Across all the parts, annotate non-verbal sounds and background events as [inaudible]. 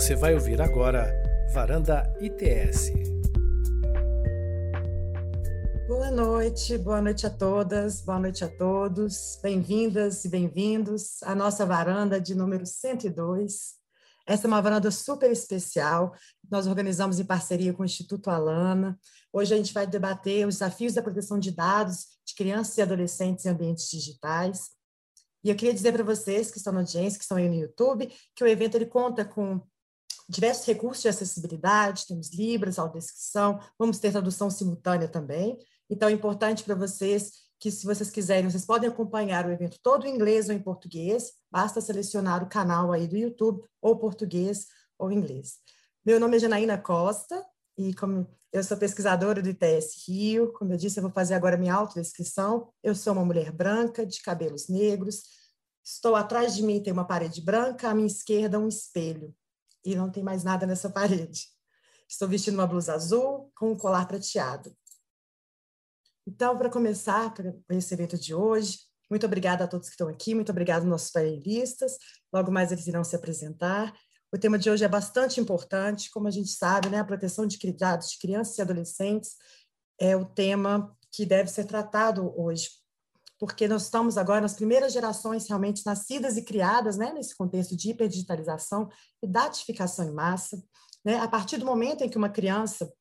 Você vai ouvir agora Varanda ITS. Boa noite, boa noite a todas, boa noite a todos. Bem-vindas e bem-vindos à nossa varanda de número 102. Essa é uma varanda super especial. Nós organizamos em parceria com o Instituto Alana. Hoje a gente vai debater os desafios da proteção de dados de crianças e adolescentes em ambientes digitais. E eu queria dizer para vocês que estão na audiência, que estão aí no YouTube, que o evento ele conta com diversos recursos de acessibilidade, temos libras, audiodescrição, vamos ter tradução simultânea também. Então, é importante para vocês que, se vocês quiserem, vocês podem acompanhar o evento todo em inglês ou em português, basta selecionar o canal aí do YouTube, ou português ou inglês. Meu nome é Janaína Costa, e como eu sou pesquisadora do ITS Rio, como eu disse, eu vou fazer agora minha autodescrição. Eu sou uma mulher branca, de cabelos negros. Estou atrás de mim tem uma parede branca, à minha esquerda um espelho. E não tem mais nada nessa parede. Estou vestindo uma blusa azul com um colar prateado. Então, para começar para esse evento de hoje, muito obrigada a todos que estão aqui, muito obrigada aos nossos panelistas. Logo mais eles irão se apresentar. O tema de hoje é bastante importante, como a gente sabe, né, a proteção de dados de crianças e adolescentes é o tema que deve ser tratado hoje, porque nós estamos agora nas primeiras gerações realmente nascidas e criadas né, nesse contexto de hiperdigitalização e datificação em massa. Né? A partir do momento em que uma criança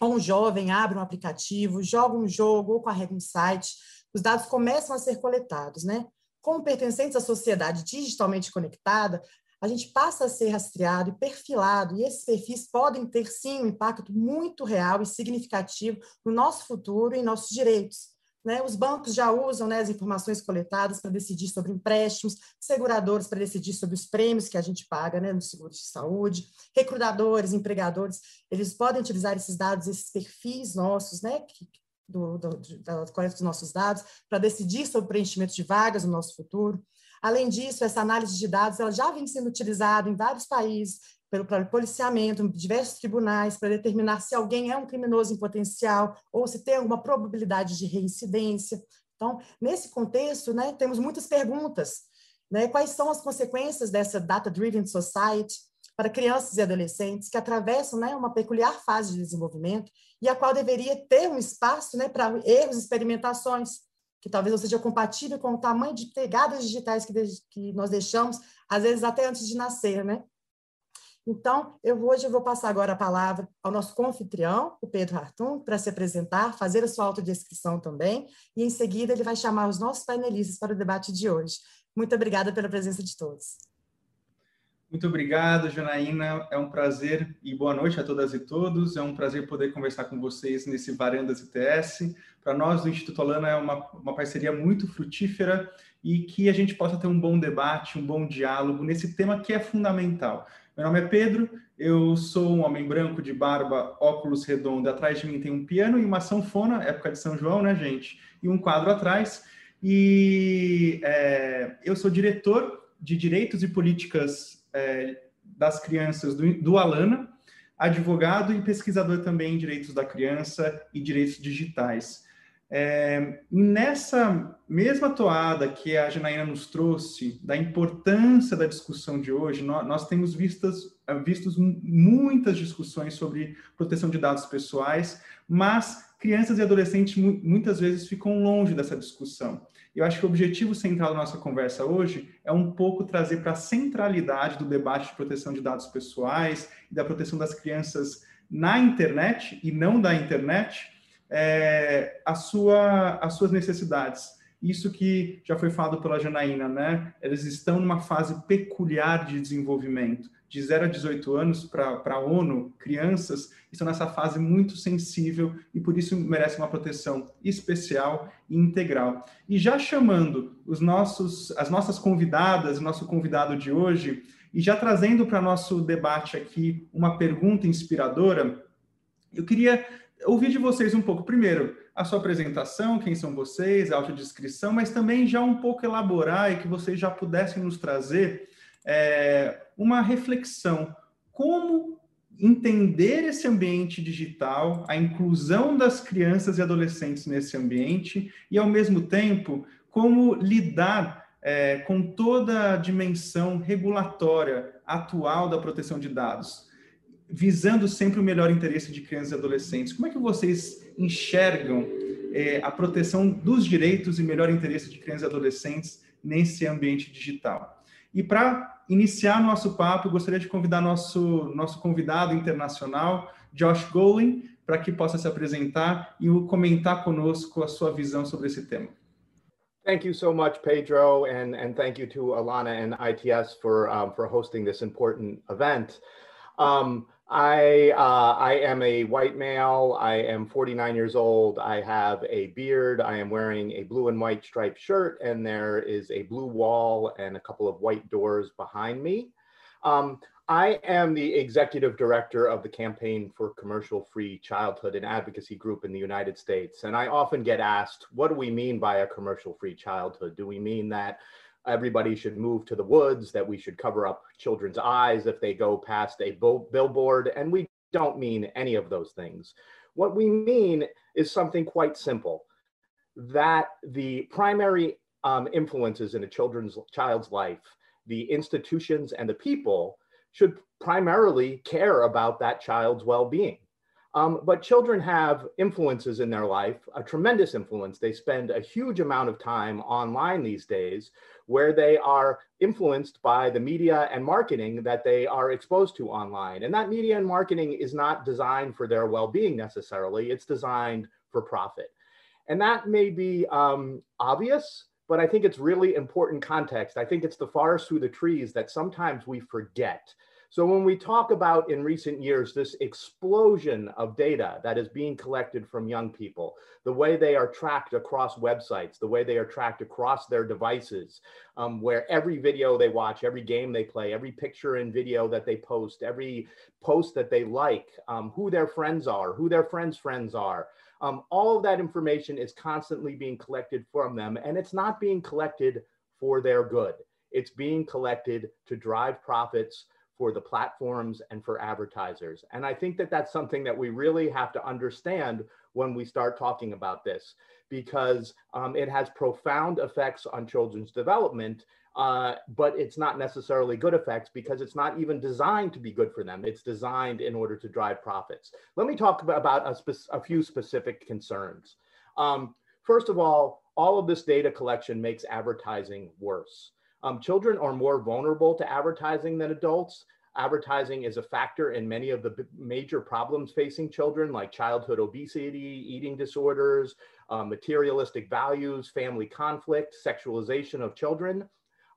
ou um jovem abre um aplicativo, joga um jogo ou carrega um site, os dados começam a ser coletados. Né? Como pertencentes à sociedade digitalmente conectada, a gente passa a ser rastreado e perfilado, e esses perfis podem ter, sim, um impacto muito real e significativo no nosso futuro e em nossos direitos. Né? Os bancos já usam né, as informações coletadas para decidir sobre empréstimos, seguradores para decidir sobre os prêmios que a gente paga né, no seguro de saúde, recrutadores, empregadores, eles podem utilizar esses dados, esses perfis nossos, né, que, do, do, da coleta dos nossos dados, para decidir sobre o preenchimento de vagas no nosso futuro. Além disso, essa análise de dados ela já vem sendo utilizada em vários países pelo policiamento, em diversos tribunais, para determinar se alguém é um criminoso em potencial ou se tem alguma probabilidade de reincidência. Então, nesse contexto, né, temos muitas perguntas. Né? Quais são as consequências dessa data-driven society para crianças e adolescentes que atravessam né, uma peculiar fase de desenvolvimento e a qual deveria ter um espaço né, para erros experimentações, que talvez não seja compatível com o tamanho de pegadas digitais que, que nós deixamos, às vezes até antes de nascer, né? Então, eu hoje eu vou passar agora a palavra ao nosso confitrião, o Pedro Hartung, para se apresentar, fazer a sua autodescrição também, e em seguida ele vai chamar os nossos painelistas para o debate de hoje. Muito obrigada pela presença de todos. Muito obrigado, Janaína. É um prazer e boa noite a todas e todos. É um prazer poder conversar com vocês nesse Varandas ITS. Para nós, do Instituto Alana, é uma, uma parceria muito frutífera e que a gente possa ter um bom debate, um bom diálogo nesse tema que é fundamental. Meu nome é Pedro, eu sou um homem branco de barba, óculos redondo. Atrás de mim tem um piano e uma sanfona, época de São João, né, gente? E um quadro atrás. E é, eu sou diretor de Direitos e Políticas é, das crianças do, do Alana, advogado e pesquisador também em direitos da criança e direitos digitais. É, nessa mesma toada que a Janaína nos trouxe, da importância da discussão de hoje, nós, nós temos vistas, vistos muitas discussões sobre proteção de dados pessoais, mas crianças e adolescentes muitas vezes ficam longe dessa discussão. Eu acho que o objetivo central da nossa conversa hoje é um pouco trazer para a centralidade do debate de proteção de dados pessoais e da proteção das crianças na internet e não da internet é, a sua, as suas necessidades. Isso que já foi falado pela Janaína, né? Eles estão numa fase peculiar de desenvolvimento de 0 a 18 anos para a ONU, crianças, estão nessa fase muito sensível e por isso merecem uma proteção especial e integral. E já chamando os nossos, as nossas convidadas, o nosso convidado de hoje, e já trazendo para nosso debate aqui uma pergunta inspiradora, eu queria ouvir de vocês um pouco, primeiro, a sua apresentação, quem são vocês, a autodescrição, mas também já um pouco elaborar e que vocês já pudessem nos trazer é, uma reflexão. Como entender esse ambiente digital, a inclusão das crianças e adolescentes nesse ambiente e, ao mesmo tempo, como lidar é, com toda a dimensão regulatória atual da proteção de dados, visando sempre o melhor interesse de crianças e adolescentes. Como é que vocês enxergam é, a proteção dos direitos e melhor interesse de crianças e adolescentes nesse ambiente digital? E para iniciar nosso papo, gostaria de convidar nosso, nosso convidado internacional, Josh Golin, para que possa se apresentar e comentar conosco a sua visão sobre esse tema. Thank you so much, Pedro, and, and thank you to Alana and ITS for, um, for hosting this important event. Um, I, uh, I am a white male. I am 49 years old. I have a beard. I am wearing a blue and white striped shirt, and there is a blue wall and a couple of white doors behind me. Um, I am the executive director of the Campaign for Commercial Free Childhood and Advocacy Group in the United States. And I often get asked, what do we mean by a commercial free childhood? Do we mean that everybody should move to the woods, that we should cover up children's eyes if they go past a billboard? And we don't mean any of those things. What we mean is something quite simple that the primary um, influences in a children's child's life, the institutions and the people should primarily care about that child's well-being. Um, but children have influences in their life, a tremendous influence. They spend a huge amount of time online these days where they are influenced by the media and marketing that they are exposed to online. And that media and marketing is not designed for their well being necessarily, it's designed for profit. And that may be um, obvious, but I think it's really important context. I think it's the forest through the trees that sometimes we forget. So when we talk about in recent years this explosion of data that is being collected from young people, the way they are tracked across websites, the way they are tracked across their devices, um, where every video they watch, every game they play, every picture and video that they post, every post that they like, um, who their friends are, who their friends' friends are, um, all of that information is constantly being collected from them, and it's not being collected for their good. It's being collected to drive profits for the platforms and for advertisers. And I think that that's something that we really have to understand when we start talking about this, because um, it has profound effects on children's development uh, but it's not necessarily good effects because it's not even designed to be good for them. It's designed in order to drive profits. Let me talk about a, a few specific concerns. Um, first of all, all of this data collection makes advertising worse. Um, children are more vulnerable to advertising than adults. Advertising is a factor in many of the major problems facing children, like childhood obesity, eating disorders, uh, materialistic values, family conflict, sexualization of children.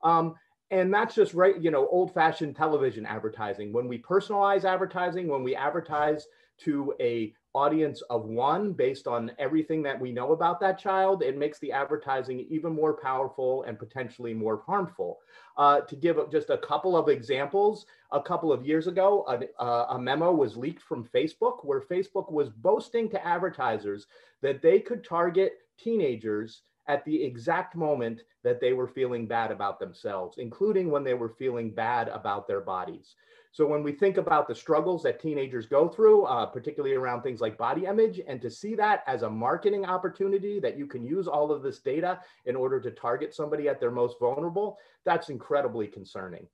Um, and that's just right, you know, old fashioned television advertising. When we personalize advertising, when we advertise to a audience of one based on everything that we know about that child, it makes the advertising even more powerful and potentially more harmful. Uh, to give just a couple of examples, a couple of years ago, a, a memo was leaked from Facebook where Facebook was boasting to advertisers that they could target teenagers at the exact moment that they were feeling bad about themselves, including when they were feeling bad about their bodies. So when we think about the struggles that teenagers go through, uh, particularly around things like body image, and to see that as a marketing opportunity that you can use all of this data in order to target somebody at their most vulnerable, that's incredibly concerning.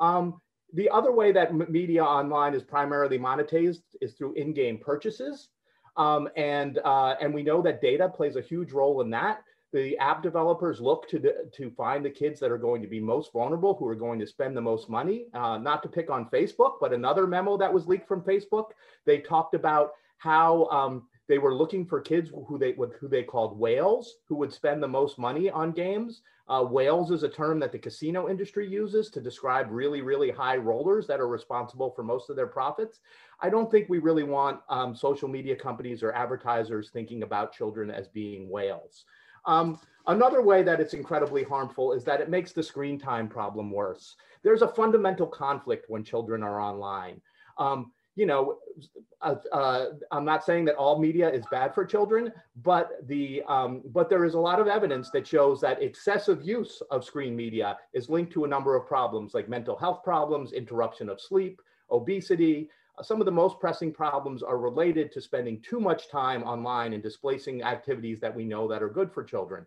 Um, the other way that media online is primarily monetized is through in-game purchases. Um, and, uh, and we know that data plays a huge role in that the app developers look to the, to find the kids that are going to be most vulnerable, who are going to spend the most money. Uh, not to pick on Facebook, but another memo that was leaked from Facebook, they talked about how um, they were looking for kids who they who they called whales, who would spend the most money on games. Uh, whales is a term that the casino industry uses to describe really, really high rollers that are responsible for most of their profits. I don't think we really want um, social media companies or advertisers thinking about children as being whales. Um, another way that it's incredibly harmful is that it makes the screen time problem worse. There's a fundamental conflict when children are online. Um, you know, uh, uh, I'm not saying that all media is bad for children, but the um, but there is a lot of evidence that shows that excessive use of screen media is linked to a number of problems like mental health problems, interruption of sleep, obesity, some of the most pressing problems are related to spending too much time online and displacing activities that we know that are good for children.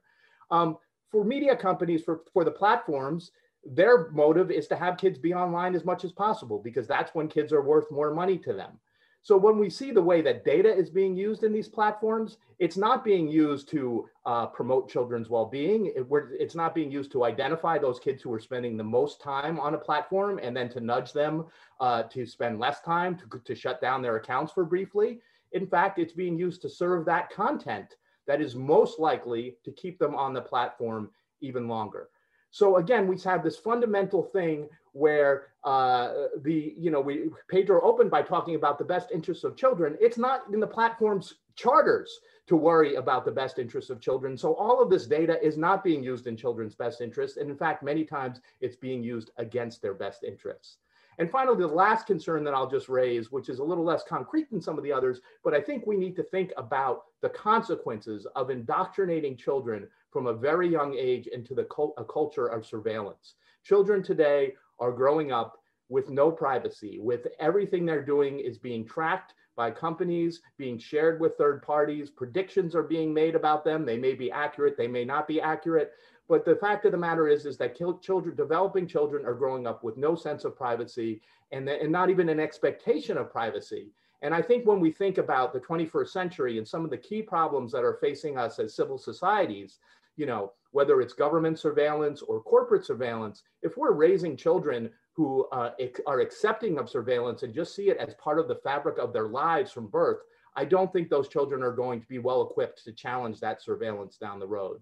Um, for media companies, for, for the platforms, their motive is to have kids be online as much as possible because that's when kids are worth more money to them. So when we see the way that data is being used in these platforms, it's not being used to uh, promote children's well-being. It, it's not being used to identify those kids who are spending the most time on a platform and then to nudge them uh, to spend less time, to, to shut down their accounts for briefly. In fact, it's being used to serve that content that is most likely to keep them on the platform even longer. So again, we have this fundamental thing where uh, the, you know, we Pedro opened by talking about the best interests of children. It's not in the platform's charters to worry about the best interests of children. So all of this data is not being used in children's best interests. And in fact, many times it's being used against their best interests. And finally, the last concern that I'll just raise, which is a little less concrete than some of the others, but I think we need to think about the consequences of indoctrinating children from a very young age into the a culture of surveillance. Children today are growing up with no privacy, with everything they're doing is being tracked by companies, being shared with third parties. Predictions are being made about them. They may be accurate, they may not be accurate. But the fact of the matter is, is that children, developing children are growing up with no sense of privacy and, and not even an expectation of privacy. And I think when we think about the 21st century and some of the key problems that are facing us as civil societies, you know, whether it's government surveillance or corporate surveillance, if we're raising children who uh, are accepting of surveillance and just see it as part of the fabric of their lives from birth, I don't think those children are going to be well equipped to challenge that surveillance down the road.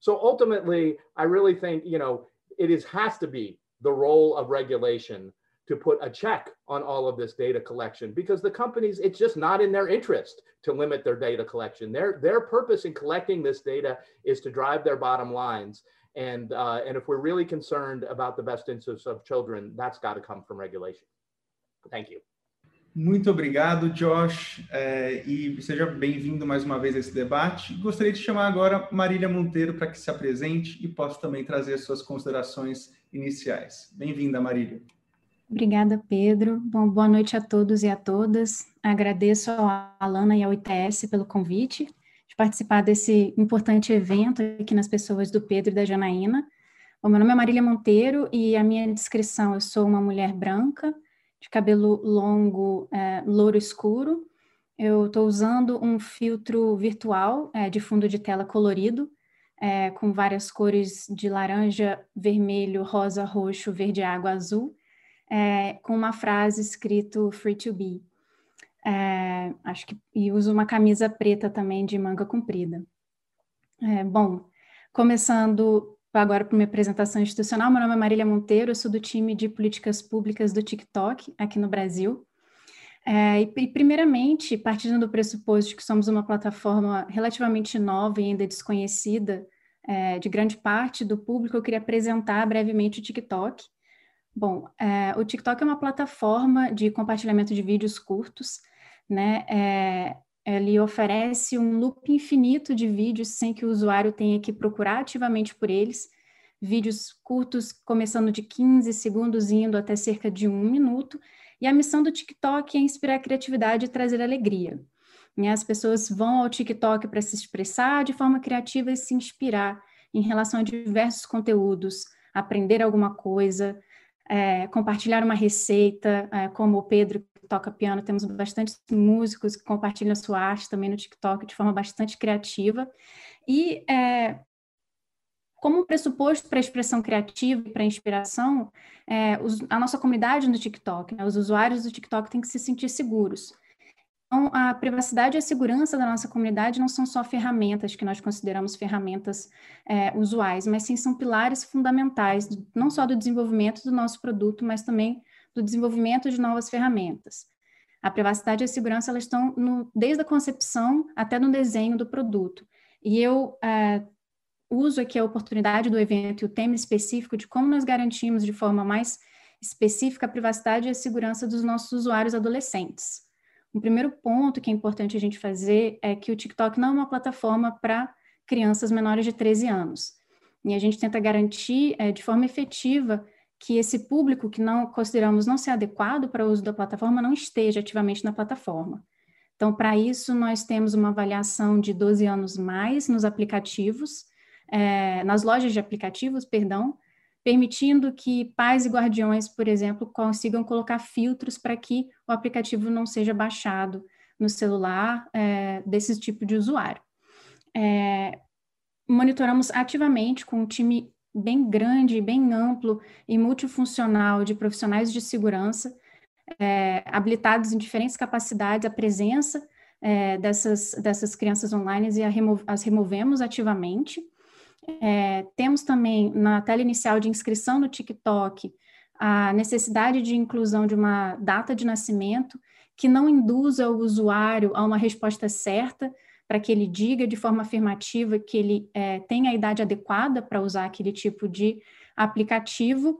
So ultimately, I really think, you know, it is has to be the role of regulation to put a check on all of this data collection because the companies, it's just not in their interest to limit their data collection. Their, their purpose in collecting this data is to drive their bottom lines. And, uh, and if we're really concerned about the best interests of children, that's got to come from regulation. Thank you. Muito obrigado, Josh, é, e seja bem-vindo mais uma vez a esse debate. Gostaria de chamar agora Marília Monteiro para que se apresente e possa também trazer suas considerações iniciais. Bem-vinda, Marília. Obrigada, Pedro. Bom, boa noite a todos e a todas. Agradeço à Alana e ao ITS pelo convite de participar desse importante evento aqui nas pessoas do Pedro e da Janaína. Bom, meu nome é Marília Monteiro e a minha descrição, eu sou uma mulher branca, de cabelo longo, é, louro escuro. Eu estou usando um filtro virtual é, de fundo de tela colorido, é, com várias cores de laranja, vermelho, rosa, roxo, verde água, azul, é, com uma frase escrito Free to Be. É, acho que e uso uma camisa preta também de manga comprida. É, bom, começando agora para minha apresentação institucional. Meu nome é Marília Monteiro, eu sou do time de políticas públicas do TikTok aqui no Brasil. É, e, primeiramente, partindo do pressuposto de que somos uma plataforma relativamente nova e ainda desconhecida é, de grande parte do público, eu queria apresentar brevemente o TikTok. Bom, é, o TikTok é uma plataforma de compartilhamento de vídeos curtos, né? É, ele oferece um loop infinito de vídeos sem que o usuário tenha que procurar ativamente por eles. Vídeos curtos, começando de 15 segundos, indo até cerca de um minuto. E a missão do TikTok é inspirar criatividade e trazer alegria. Né? As pessoas vão ao TikTok para se expressar de forma criativa e se inspirar em relação a diversos conteúdos, aprender alguma coisa, é, compartilhar uma receita, é, como o Pedro que toca piano, temos bastante músicos que compartilham a sua arte também no TikTok de forma bastante criativa. E é, como pressuposto para a expressão criativa e para a inspiração, é, os, a nossa comunidade no TikTok, né, os usuários do TikTok têm que se sentir seguros. Então, a privacidade e a segurança da nossa comunidade não são só ferramentas que nós consideramos ferramentas é, usuais, mas sim são pilares fundamentais, não só do desenvolvimento do nosso produto, mas também do desenvolvimento de novas ferramentas. A privacidade e a segurança elas estão no, desde a concepção até no desenho do produto. E eu é, uso aqui a oportunidade do evento e o tema específico de como nós garantimos de forma mais específica a privacidade e a segurança dos nossos usuários adolescentes. Um primeiro ponto que é importante a gente fazer é que o TikTok não é uma plataforma para crianças menores de 13 anos. E a gente tenta garantir é, de forma efetiva que esse público que não consideramos não ser adequado para o uso da plataforma não esteja ativamente na plataforma. Então, para isso, nós temos uma avaliação de 12 anos mais nos aplicativos, é, nas lojas de aplicativos, perdão, permitindo que pais e guardiões, por exemplo, consigam colocar filtros para que o aplicativo não seja baixado no celular é, desse tipo de usuário. É, monitoramos ativamente com um time bem grande, bem amplo e multifuncional de profissionais de segurança, é, habilitados em diferentes capacidades, a presença é, dessas, dessas crianças online e remo as removemos ativamente. É, temos também na tela inicial de inscrição no TikTok a necessidade de inclusão de uma data de nascimento que não induza o usuário a uma resposta certa, para que ele diga de forma afirmativa que ele é, tem a idade adequada para usar aquele tipo de aplicativo.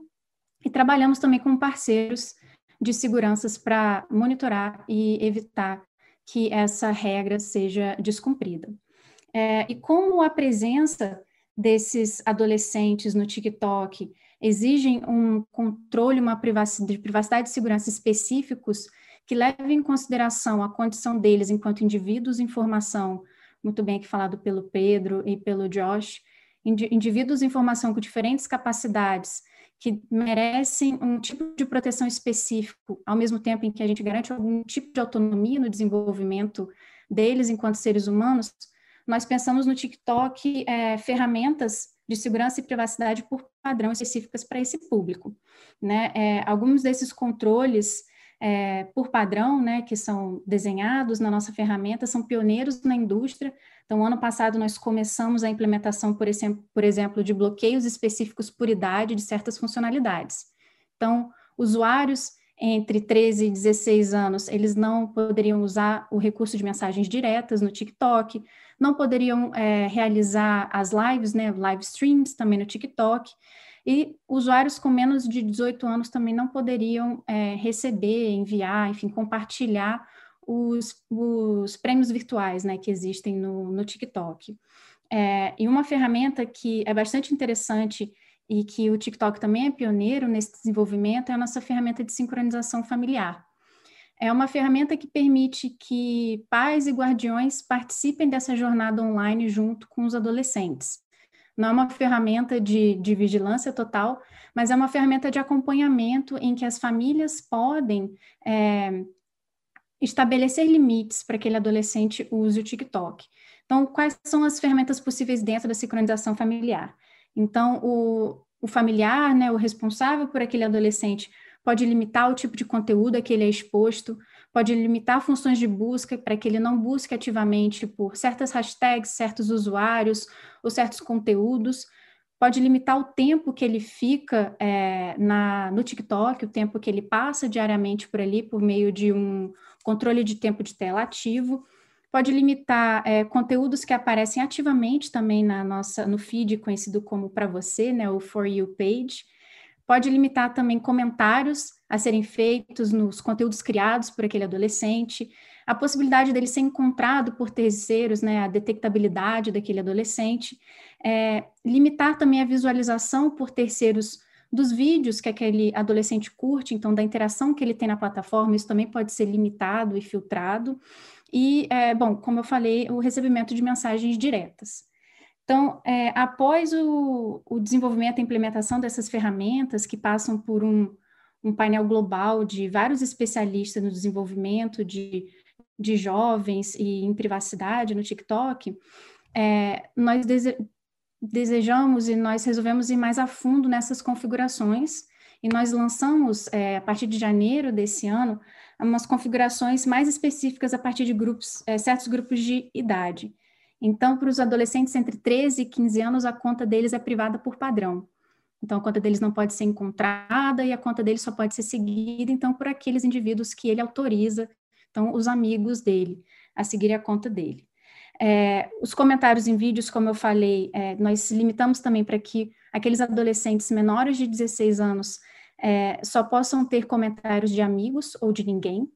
E trabalhamos também com parceiros de seguranças para monitorar e evitar que essa regra seja descumprida. É, e como a presença desses adolescentes no TikTok exigem um controle, uma privacidade, de privacidade e segurança específicos que levem em consideração a condição deles enquanto indivíduos em formação, muito bem aqui falado pelo Pedro e pelo Josh, indivíduos em formação com diferentes capacidades, que merecem um tipo de proteção específico, ao mesmo tempo em que a gente garante algum tipo de autonomia no desenvolvimento deles enquanto seres humanos, nós pensamos no TikTok é, ferramentas de segurança e privacidade por padrão específicas para esse público. Né? É, alguns desses controles é, por padrão, né, que são desenhados na nossa ferramenta, são pioneiros na indústria. Então, ano passado, nós começamos a implementação, por exemplo, por exemplo, de bloqueios específicos por idade de certas funcionalidades. Então, usuários entre 13 e 16 anos, eles não poderiam usar o recurso de mensagens diretas no TikTok, não poderiam é, realizar as lives, né, live streams também no TikTok, e usuários com menos de 18 anos também não poderiam é, receber, enviar, enfim, compartilhar os, os prêmios virtuais né, que existem no, no TikTok. É, e uma ferramenta que é bastante interessante e que o TikTok também é pioneiro nesse desenvolvimento é a nossa ferramenta de sincronização familiar. É uma ferramenta que permite que pais e guardiões participem dessa jornada online junto com os adolescentes não é uma ferramenta de, de vigilância total, mas é uma ferramenta de acompanhamento em que as famílias podem é, estabelecer limites para que aquele adolescente use o TikTok. Então, quais são as ferramentas possíveis dentro da sincronização familiar? Então, o, o familiar, né, o responsável por aquele adolescente, pode limitar o tipo de conteúdo a que ele é exposto, pode limitar funções de busca para que ele não busque ativamente por certas hashtags, certos usuários ou certos conteúdos, pode limitar o tempo que ele fica é, na, no TikTok, o tempo que ele passa diariamente por ali por meio de um controle de tempo de tela ativo, pode limitar é, conteúdos que aparecem ativamente também na nossa no feed conhecido como para você, né, o For You page, pode limitar também comentários a serem feitos nos conteúdos criados por aquele adolescente, a possibilidade dele ser encontrado por terceiros, né, a detectabilidade daquele adolescente, é, limitar também a visualização por terceiros dos vídeos que aquele adolescente curte, então da interação que ele tem na plataforma, isso também pode ser limitado e filtrado. E, é, bom, como eu falei, o recebimento de mensagens diretas. Então, é, após o, o desenvolvimento e implementação dessas ferramentas que passam por um, um painel global de vários especialistas no desenvolvimento de, de jovens e em privacidade no TikTok, é, nós dese, desejamos e nós resolvemos ir mais a fundo nessas configurações e nós lançamos, é, a partir de janeiro desse ano, umas configurações mais específicas a partir de grupos, é, certos grupos de idade. Então, para os adolescentes entre 13 e 15 anos, a conta deles é privada por padrão. Então, a conta deles não pode ser encontrada e a conta deles só pode ser seguida, então, por aqueles indivíduos que ele autoriza, então, os amigos dele, a seguir a conta dele. É, os comentários em vídeos, como eu falei, é, nós limitamos também para que aqueles adolescentes menores de 16 anos é, só possam ter comentários de amigos ou de ninguém,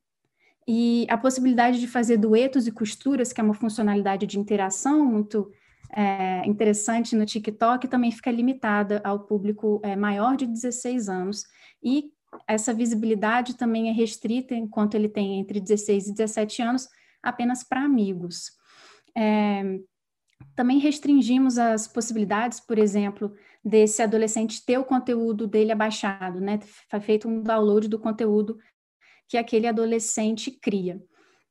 e a possibilidade de fazer duetos e costuras, que é uma funcionalidade de interação muito é, interessante no TikTok, também fica limitada ao público é, maior de 16 anos. E essa visibilidade também é restrita, enquanto ele tem entre 16 e 17 anos, apenas para amigos. É, também restringimos as possibilidades, por exemplo, desse adolescente ter o conteúdo dele abaixado, né? Foi feito um download do conteúdo que aquele adolescente cria.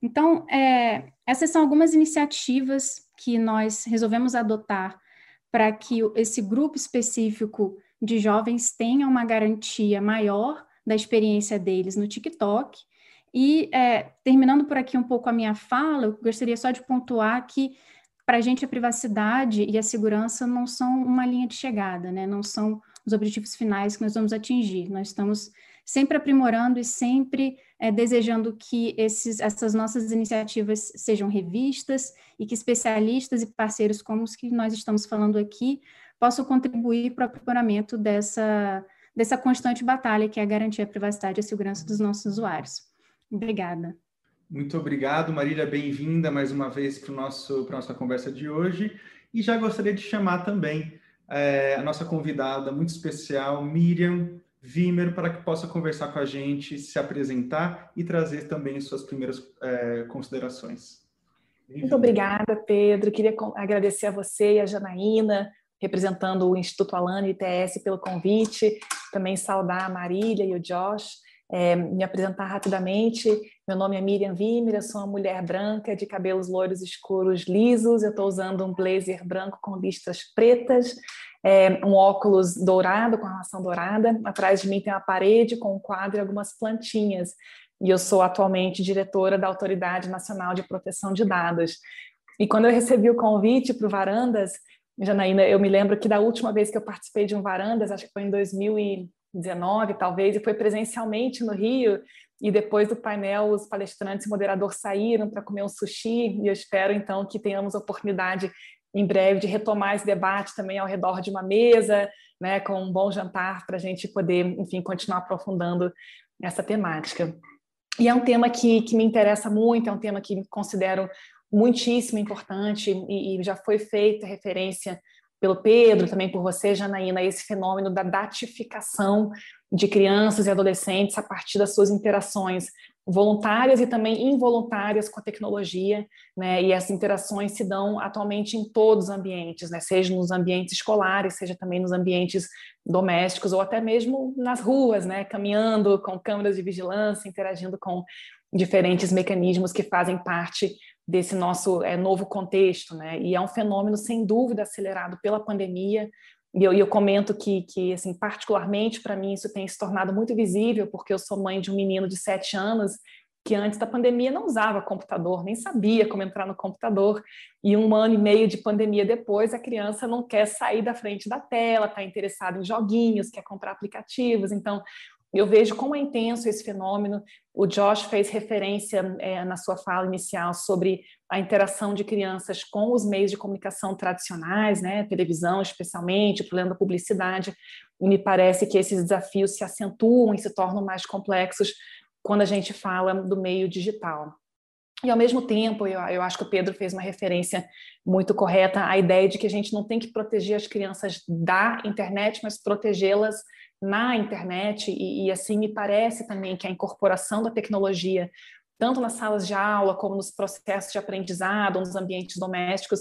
Então, é, essas são algumas iniciativas que nós resolvemos adotar para que esse grupo específico de jovens tenha uma garantia maior da experiência deles no TikTok. E, é, terminando por aqui um pouco a minha fala, eu gostaria só de pontuar que para a gente a privacidade e a segurança não são uma linha de chegada, né? não são os objetivos finais que nós vamos atingir. Nós estamos sempre aprimorando e sempre é, desejando que esses, essas nossas iniciativas sejam revistas e que especialistas e parceiros como os que nós estamos falando aqui possam contribuir para o aprimoramento dessa, dessa constante batalha que é garantir a privacidade e a segurança dos nossos usuários. Obrigada. Muito obrigado, Marília, bem-vinda mais uma vez para a nossa conversa de hoje. E já gostaria de chamar também é, a nossa convidada muito especial, Miriam Vimer, para que possa conversar com a gente, se apresentar e trazer também suas primeiras é, considerações. Muito obrigada, Pedro. Queria agradecer a você e a Janaína, representando o Instituto Alana e ITS, pelo convite. Também saudar a Marília e o Josh. É, me apresentar rapidamente. Meu nome é Miriam Vimer, eu sou uma mulher branca de cabelos loiros escuros lisos. Eu estou usando um blazer branco com listras pretas, é, um óculos dourado com armação dourada. Atrás de mim tem uma parede com um quadro e algumas plantinhas. E eu sou atualmente diretora da Autoridade Nacional de Proteção de Dados. E quando eu recebi o convite para o Varandas, Janaína, eu me lembro que da última vez que eu participei de um Varandas, acho que foi em 2000 e 19, talvez, e foi presencialmente no Rio. E depois do painel, os palestrantes e moderador saíram para comer um sushi. E eu espero, então, que tenhamos oportunidade em breve de retomar esse debate também ao redor de uma mesa, né, com um bom jantar, para a gente poder, enfim, continuar aprofundando essa temática. E é um tema que, que me interessa muito, é um tema que considero muitíssimo importante e, e já foi feita referência pelo Pedro, também por você, Janaína, esse fenômeno da datificação de crianças e adolescentes a partir das suas interações voluntárias e também involuntárias com a tecnologia, né? E essas interações se dão atualmente em todos os ambientes, né? Seja nos ambientes escolares, seja também nos ambientes domésticos ou até mesmo nas ruas, né? Caminhando com câmeras de vigilância, interagindo com diferentes mecanismos que fazem parte desse nosso é, novo contexto, né? E é um fenômeno sem dúvida acelerado pela pandemia. E eu, eu comento que, que assim, particularmente para mim isso tem se tornado muito visível, porque eu sou mãe de um menino de sete anos que antes da pandemia não usava computador, nem sabia como entrar no computador. E um ano e meio de pandemia depois, a criança não quer sair da frente da tela, está interessada em joguinhos, quer comprar aplicativos. Então, eu vejo como é intenso esse fenômeno. O Josh fez referência é, na sua fala inicial sobre a interação de crianças com os meios de comunicação tradicionais, né, televisão especialmente, o problema da publicidade. E me parece que esses desafios se acentuam e se tornam mais complexos quando a gente fala do meio digital. E, ao mesmo tempo, eu, eu, acho que o Pedro fez uma referência muito correta à ideia de que a gente não tem que proteger as crianças da internet, mas protegê-las na internet, e, e, assim me parece também que a incorporação da tecnologia, tanto nas salas de aula, como nos processos de aprendizado, nos ambientes domésticos,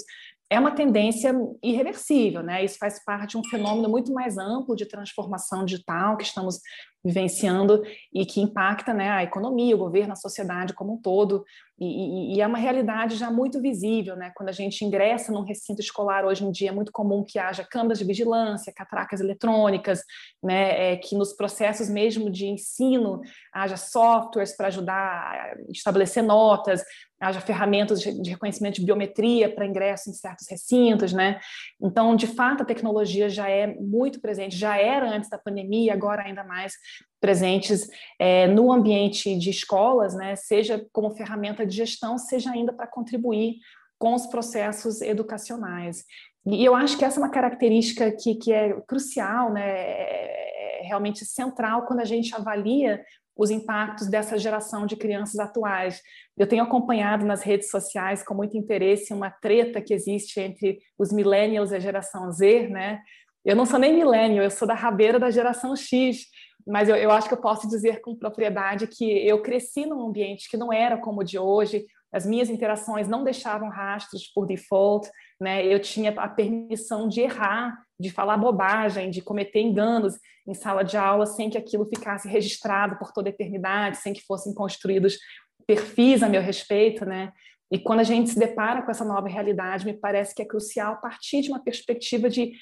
é uma tendência irreversível, né? Isso faz parte de um fenômeno muito mais amplo de transformação digital que estamos vivenciando e que impacta né, a economia, o governo, a sociedade como um todo. E, e, é uma realidade já muito visível, né? Quando a gente ingressa num recinto escolar, hoje em dia é muito comum que haja câmeras de vigilância, catracas eletrônicas, né? É, que nos processos mesmo de ensino haja softwares para ajudar a estabelecer notas, haja ferramentas de, reconhecimento de biometria para ingresso em certos recintos, né? Então, de fato, a tecnologia já é muito presente, já era antes da pandemia, agora ainda mais presentes é, no ambiente de escolas, né, seja como ferramenta de gestão, seja ainda para contribuir com os processos educacionais. E eu acho que essa é uma característica que, que é crucial, né, é, realmente central quando a gente avalia os impactos dessa geração de crianças atuais. Eu tenho acompanhado nas redes sociais com muito interesse uma treta que existe entre os millennials e a geração Z, né? Eu não sou nem millennial, eu sou da rabeira da geração X, mas eu, eu acho que eu posso dizer com propriedade que eu cresci num ambiente que não era como o de hoje, as minhas interações não deixavam rastros por default, né? Eu tinha a permissão de errar, de falar bobagem, de cometer enganos em sala de aula sem que aquilo ficasse registrado por toda a eternidade, sem que fossem construídos perfis a meu respeito, né? E quando a gente se depara com essa nova realidade, me parece que é crucial partir de uma perspectiva de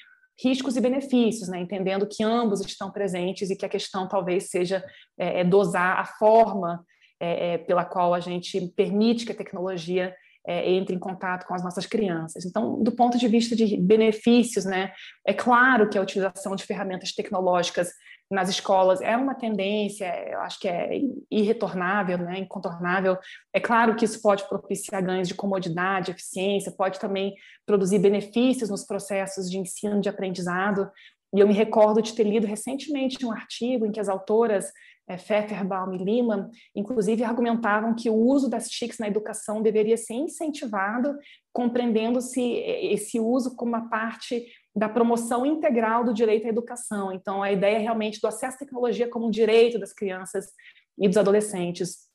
riscos e benefícios, né? entendendo que ambos estão presentes e que a questão talvez seja é, é dosar a forma é, é, pela qual a gente permite que a tecnologia é, entre em contato com as nossas crianças. Então, do ponto de vista de benefícios, né, é claro que a utilização de ferramentas tecnológicas nas escolas é uma tendência, eu acho que é irretornável, né, incontornável. É claro que isso pode propiciar ganhos de comodidade, eficiência, pode também produzir benefícios nos processos de ensino, de aprendizado. E eu me recordo de ter lido recentemente um artigo em que as autoras é, e Lima, inclusive argumentavam que o uso das TICs na educação deveria ser incentivado, compreendendo-se esse uso como uma parte da promoção integral do direito à educação. Então, a ideia realmente do acesso à tecnologia como um direito das crianças e dos adolescentes.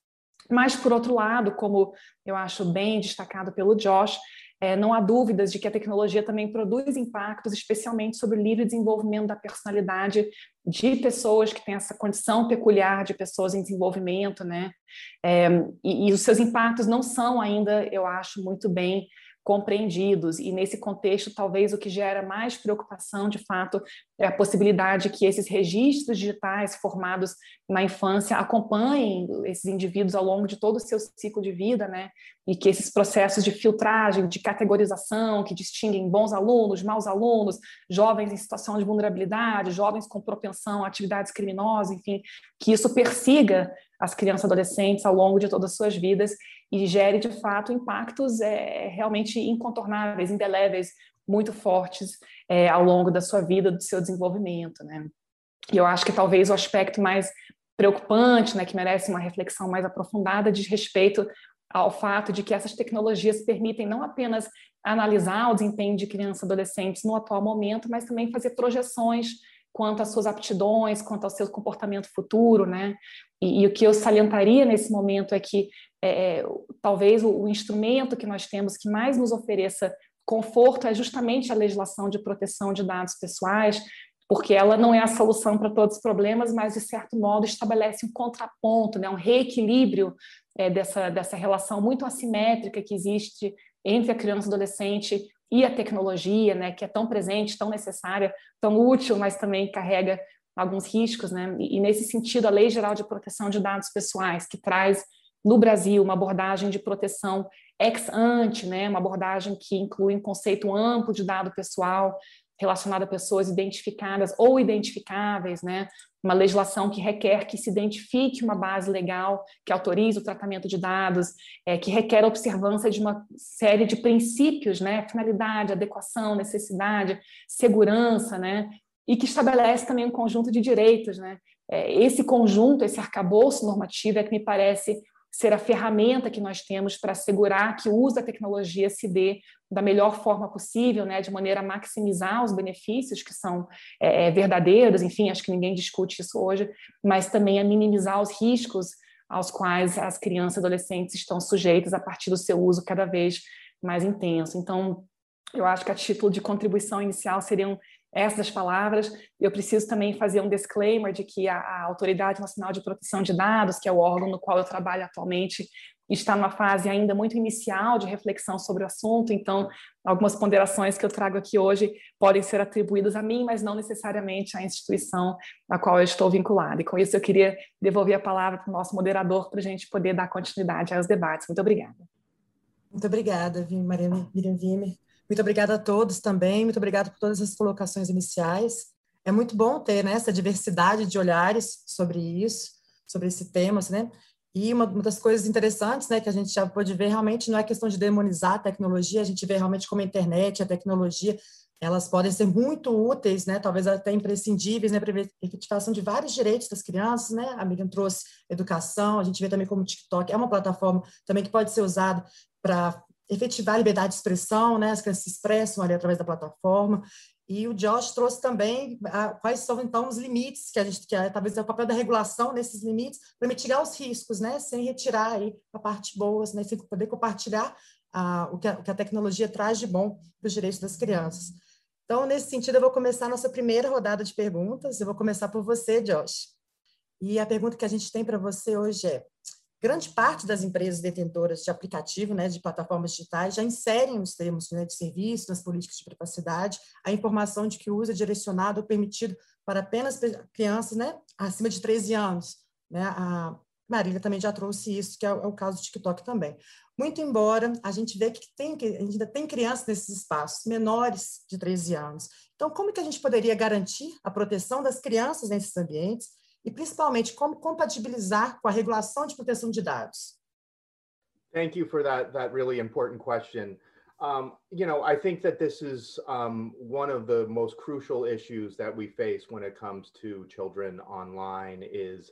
Mas, por outro lado, como eu acho bem destacado pelo Josh, é, não há dúvidas de que a tecnologia também produz impactos, especialmente sobre o livre desenvolvimento da personalidade de pessoas que têm essa condição peculiar de pessoas em desenvolvimento, né? É, e, e os seus impactos não são ainda, eu acho, muito bem compreendidos. E nesse contexto, talvez o que gera mais preocupação, de fato, é a possibilidade que esses registros digitais formados na infância acompanhem esses indivíduos ao longo de todo o seu ciclo de vida, né? E que esses processos de filtragem, de categorização, que distinguem bons alunos, maus alunos, jovens em situação de vulnerabilidade, jovens com propensão a atividades criminosas, enfim, que isso persiga as crianças e adolescentes ao longo de todas as suas vidas e gere, de fato, impactos é, realmente incontornáveis, indeléveis, muito fortes é, ao longo da sua vida, do seu desenvolvimento. Né? E eu acho que talvez o aspecto mais preocupante, né, que merece uma reflexão mais aprofundada, diz respeito ao fato de que essas tecnologias permitem não apenas analisar o desempenho de crianças e adolescentes no atual momento, mas também fazer projeções quanto às suas aptidões, quanto ao seu comportamento futuro, né? E, e o que eu salientaria nesse momento é que é, é, talvez o, o instrumento que nós temos que mais nos ofereça conforto é justamente a legislação de proteção de dados pessoais, porque ela não é a solução para todos os problemas, mas de certo modo estabelece um contraponto, né, um reequilíbrio é, dessa, dessa relação muito assimétrica que existe entre a criança e o adolescente e a tecnologia, né, que é tão presente, tão necessária, tão útil, mas também carrega alguns riscos, né? E, e nesse sentido, a Lei Geral de Proteção de Dados Pessoais, que traz no Brasil uma abordagem de proteção ex ante, né, uma abordagem que inclui um conceito amplo de dado pessoal relacionado a pessoas identificadas ou identificáveis, né, uma legislação que requer que se identifique uma base legal que autorize o tratamento de dados, é, que requer a observância de uma série de princípios, né, finalidade, adequação, necessidade, segurança, né, e que estabelece também um conjunto de direitos, né. É, esse conjunto, esse arcabouço normativo é que me parece ser a ferramenta que nós temos para assegurar que o uso da tecnologia se dê da melhor forma possível, né, de maneira a maximizar os benefícios que são é, é, verdadeiros, enfim, acho que ninguém discute isso hoje, mas também a minimizar os riscos aos quais as crianças e adolescentes estão sujeitas a partir do seu uso cada vez mais intenso. Então, eu acho que a título de contribuição inicial seriam essas palavras. Eu preciso também fazer um disclaimer de que a, a, Autoridade Nacional de Proteção de Dados, que é o órgão no qual eu trabalho atualmente, está numa fase ainda muito inicial de reflexão sobre o assunto, então algumas ponderações que eu trago aqui hoje podem ser atribuídas a mim, mas não necessariamente à instituição a qual eu estou vinculada. E com isso eu queria devolver a palavra para o nosso moderador para a gente poder dar continuidade aos debates. Muito obrigada. Muito obrigada, Maria Miriam Vimer. Muito obrigada a todos também, muito obrigada por todas as colocações iniciais. É muito bom ter né, essa diversidade de olhares sobre isso, sobre esse tema, né? E uma, das coisas interessantes, né, que a gente já pode ver realmente não é questão de demonizar a tecnologia, a gente vê realmente como a internet, a tecnologia, elas podem ser muito úteis, né, talvez até imprescindíveis, né, para a efetivação de vários direitos das crianças, né, a Miriam trouxe educação, a gente vê também como o TikTok é uma plataforma também que pode ser usada para efetivar a liberdade de expressão, né? As crianças se expressam ali através da plataforma. E o Josh trouxe também a, quais são então os limites que a gente que é, talvez é o papel da regulação nesses limites para mitigar os riscos, né? Sem retirar aí a parte boa, né? Sem poder compartilhar a, o, que o que a tecnologia traz de bom para os direitos das crianças. Então, nesse sentido, eu vou começar a nossa primeira rodada de perguntas. Eu vou começar por você, Josh. E a pergunta que a gente tem para você hoje é: grande parte das empresas detentoras de aplicativo, né, de plataformas digitais, já inserem os termos né, de serviço nas políticas de privacidade a informação de que o uso é direcionado ou permitido para apenas crianças né, acima de 13 anos. Né? A Marília também já trouxe isso, que é o, é caso do TikTok também. Muito embora a gente vê que tem, ainda tem crianças nesses espaços, menores de 13 anos. Então, como que a gente poderia garantir a proteção das crianças nesses ambientes e, principalmente, como compatibilizar com a regulação de proteção de dados? Thank you for that, that really important question. Um, you know, I think that this is um, one of the most crucial issues that we face when it comes to children online is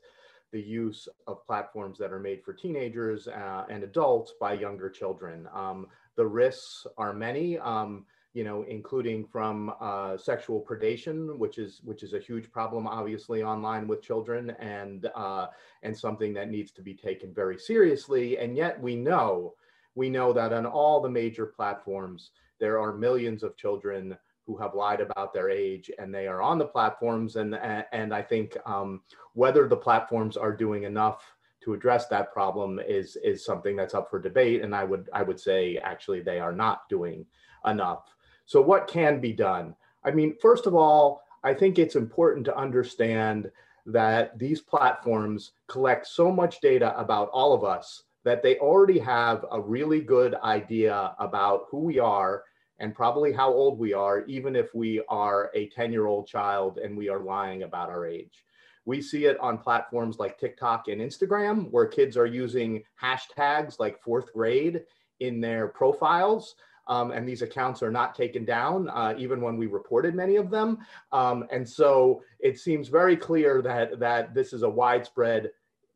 the use of platforms that are made for teenagers uh, and adults by younger children. Um, the risks are many, um, you know, including from uh, sexual predation, which is which is a huge problem, obviously, online with children, and uh, and something that needs to be taken very seriously. And yet, we know we know that on all the major platforms, there are millions of children who have lied about their age and they are on the platforms and and I think um, whether the platforms are doing enough to address that problem is is something that's up for debate and I would I would say actually they are not doing enough. So what can be done? I mean first of all I think it's important to understand that these platforms collect so much data about all of us that they already have a really good idea about who we are and probably how old we are, even if we are a 10 year old child and we are lying about our age. We see it on platforms like TikTok and Instagram, where kids are using hashtags like fourth grade in their profiles. Um, and these accounts are not taken down, uh, even when we reported many of them. Um, and so it seems very clear that, that this is a widespread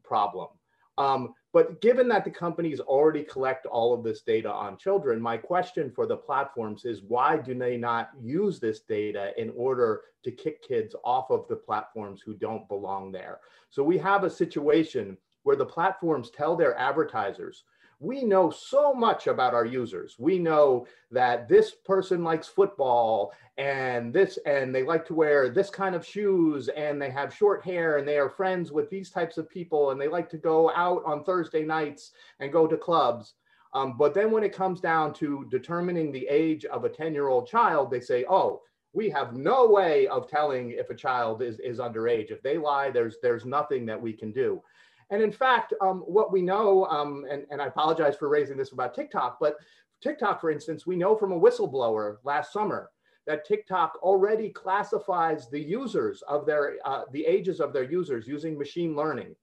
problem. Um, but given that the companies already collect all of this data on children, my question for the platforms is why do they not use this data in order to kick kids off of the platforms who don't belong there? So we have a situation where the platforms tell their advertisers, we know so much about our users. We know that this person likes football and this, and they like to wear this kind of shoes and they have short hair and they are friends with these types of people and they like to go out on Thursday nights and go to clubs. Um, but then when it comes down to determining the age of a 10 year old child, they say, oh, we have no way of telling if a child is, is underage. If they lie, there's, there's nothing that we can do. And in fact, um, what we know, um, and, and I apologize for raising this about TikTok, but TikTok, for instance, we know from a whistleblower last summer that TikTok already classifies the users of their, uh, the ages of their users using machine learning.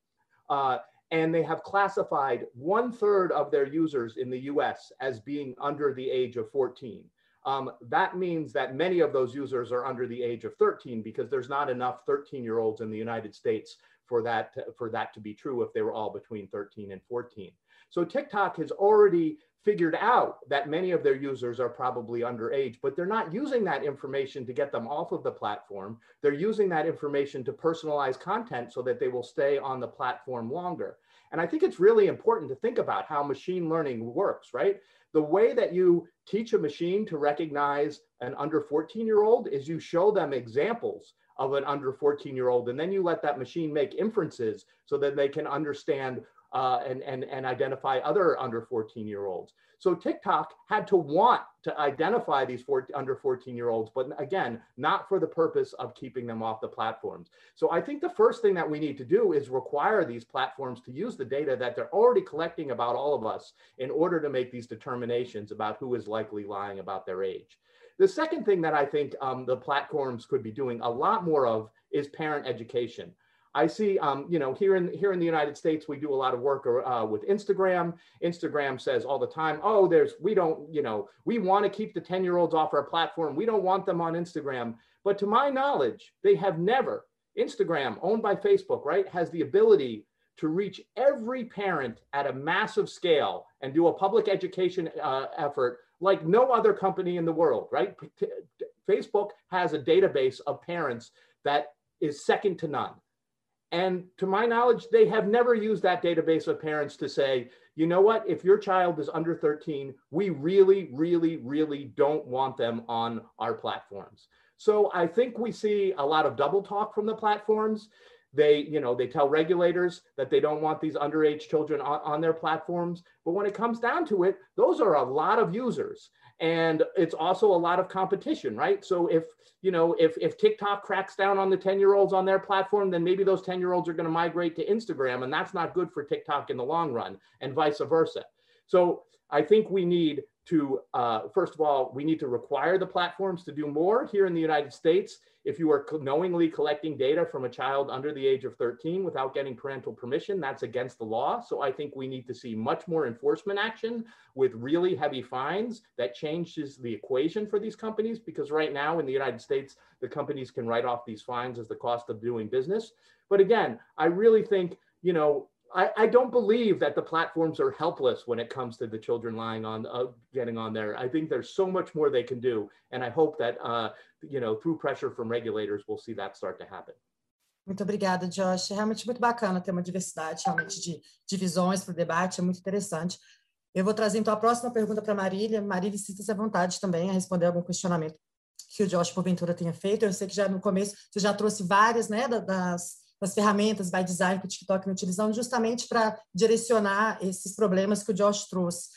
Uh, and they have classified one third of their users in the US as being under the age of 14. Um, that means that many of those users are under the age of 13 because there's not enough 13 year olds in the United States for that to, for that to be true if they were all between 13 and 14. So TikTok has already figured out that many of their users are probably underage, but they're not using that information to get them off of the platform. They're using that information to personalize content so that they will stay on the platform longer. And I think it's really important to think about how machine learning works, right? The way that you teach a machine to recognize an under 14 year old is you show them examples of an under 14 year old. And then you let that machine make inferences so that they can understand uh, and, and, and identify other under 14 year olds. So TikTok had to want to identify these four, under 14 year olds, but again, not for the purpose of keeping them off the platforms. So I think the first thing that we need to do is require these platforms to use the data that they're already collecting about all of us in order to make these determinations about who is likely lying about their age. The second thing that I think um, the platforms could be doing a lot more of is parent education. I see, um, you know, here in here in the United States, we do a lot of work uh, with Instagram. Instagram says all the time, "Oh, there's we don't, you know, we want to keep the ten year olds off our platform. We don't want them on Instagram." But to my knowledge, they have never. Instagram, owned by Facebook, right, has the ability to reach every parent at a massive scale and do a public education uh, effort like no other company in the world, right? Facebook has a database of parents that is second to none. And to my knowledge, they have never used that database of parents to say, you know what, if your child is under 13, we really, really, really don't want them on our platforms. So I think we see a lot of double talk from the platforms. They, you know, they tell regulators that they don't want these underage children on, on their platforms. But when it comes down to it, those are a lot of users. And it's also a lot of competition right? So if you know if if tiktok cracks down on the 10 year olds on their platform then maybe those 10 year olds are going to migrate to instagram and that's not good for tiktok in the long run and vice versa. So i think we need to uh, first of all we need to require the platforms to do more here in the united states if you are knowingly collecting data from a child under the age of 13 without getting parental permission, that's against the law. So I think we need to see much more enforcement action with really heavy fines that changes the equation for these companies. Because right now in the United States, the companies can write off these fines as the cost of doing business. But again, I really think, you know, I, I, don't believe that the platforms are helpless when it comes to the children lying on uh, getting on there. I think there's so much more they can do, and I hope that uh, you know through pressure from regulators we'll see that start to happen. Muito obrigada, Josh. Realmente muito bacana ter uma diversidade realmente de, de visões para o debate, é muito interessante. Eu vou trazer então a próxima pergunta para Marília. Marília, sinta-se à vontade também a responder algum questionamento que o Josh porventura tenha feito. Eu sei que já no começo você já trouxe várias, né, das das ferramentas by design que o TikTok vem utilizando, justamente para direcionar esses problemas que o Josh trouxe.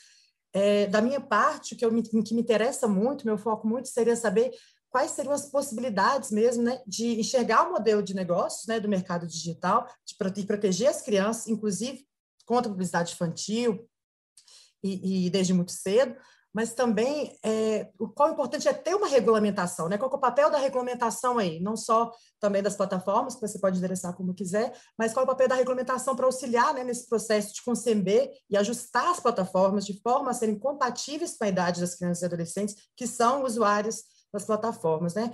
É, da minha parte, o que, eu, que me interessa muito, meu foco muito, seria saber quais seriam as possibilidades mesmo né, de enxergar o modelo de negócios né, do mercado digital, de proteger as crianças, inclusive contra a publicidade infantil e, e desde muito cedo, mas também é, o qual é importante é ter uma regulamentação, né? Qual é o papel da regulamentação aí? Não só também das plataformas, que você pode endereçar como quiser, mas qual é o papel da regulamentação para auxiliar né, nesse processo de conceber e ajustar as plataformas de forma a serem compatíveis com a idade das crianças e adolescentes que são usuários das plataformas, né?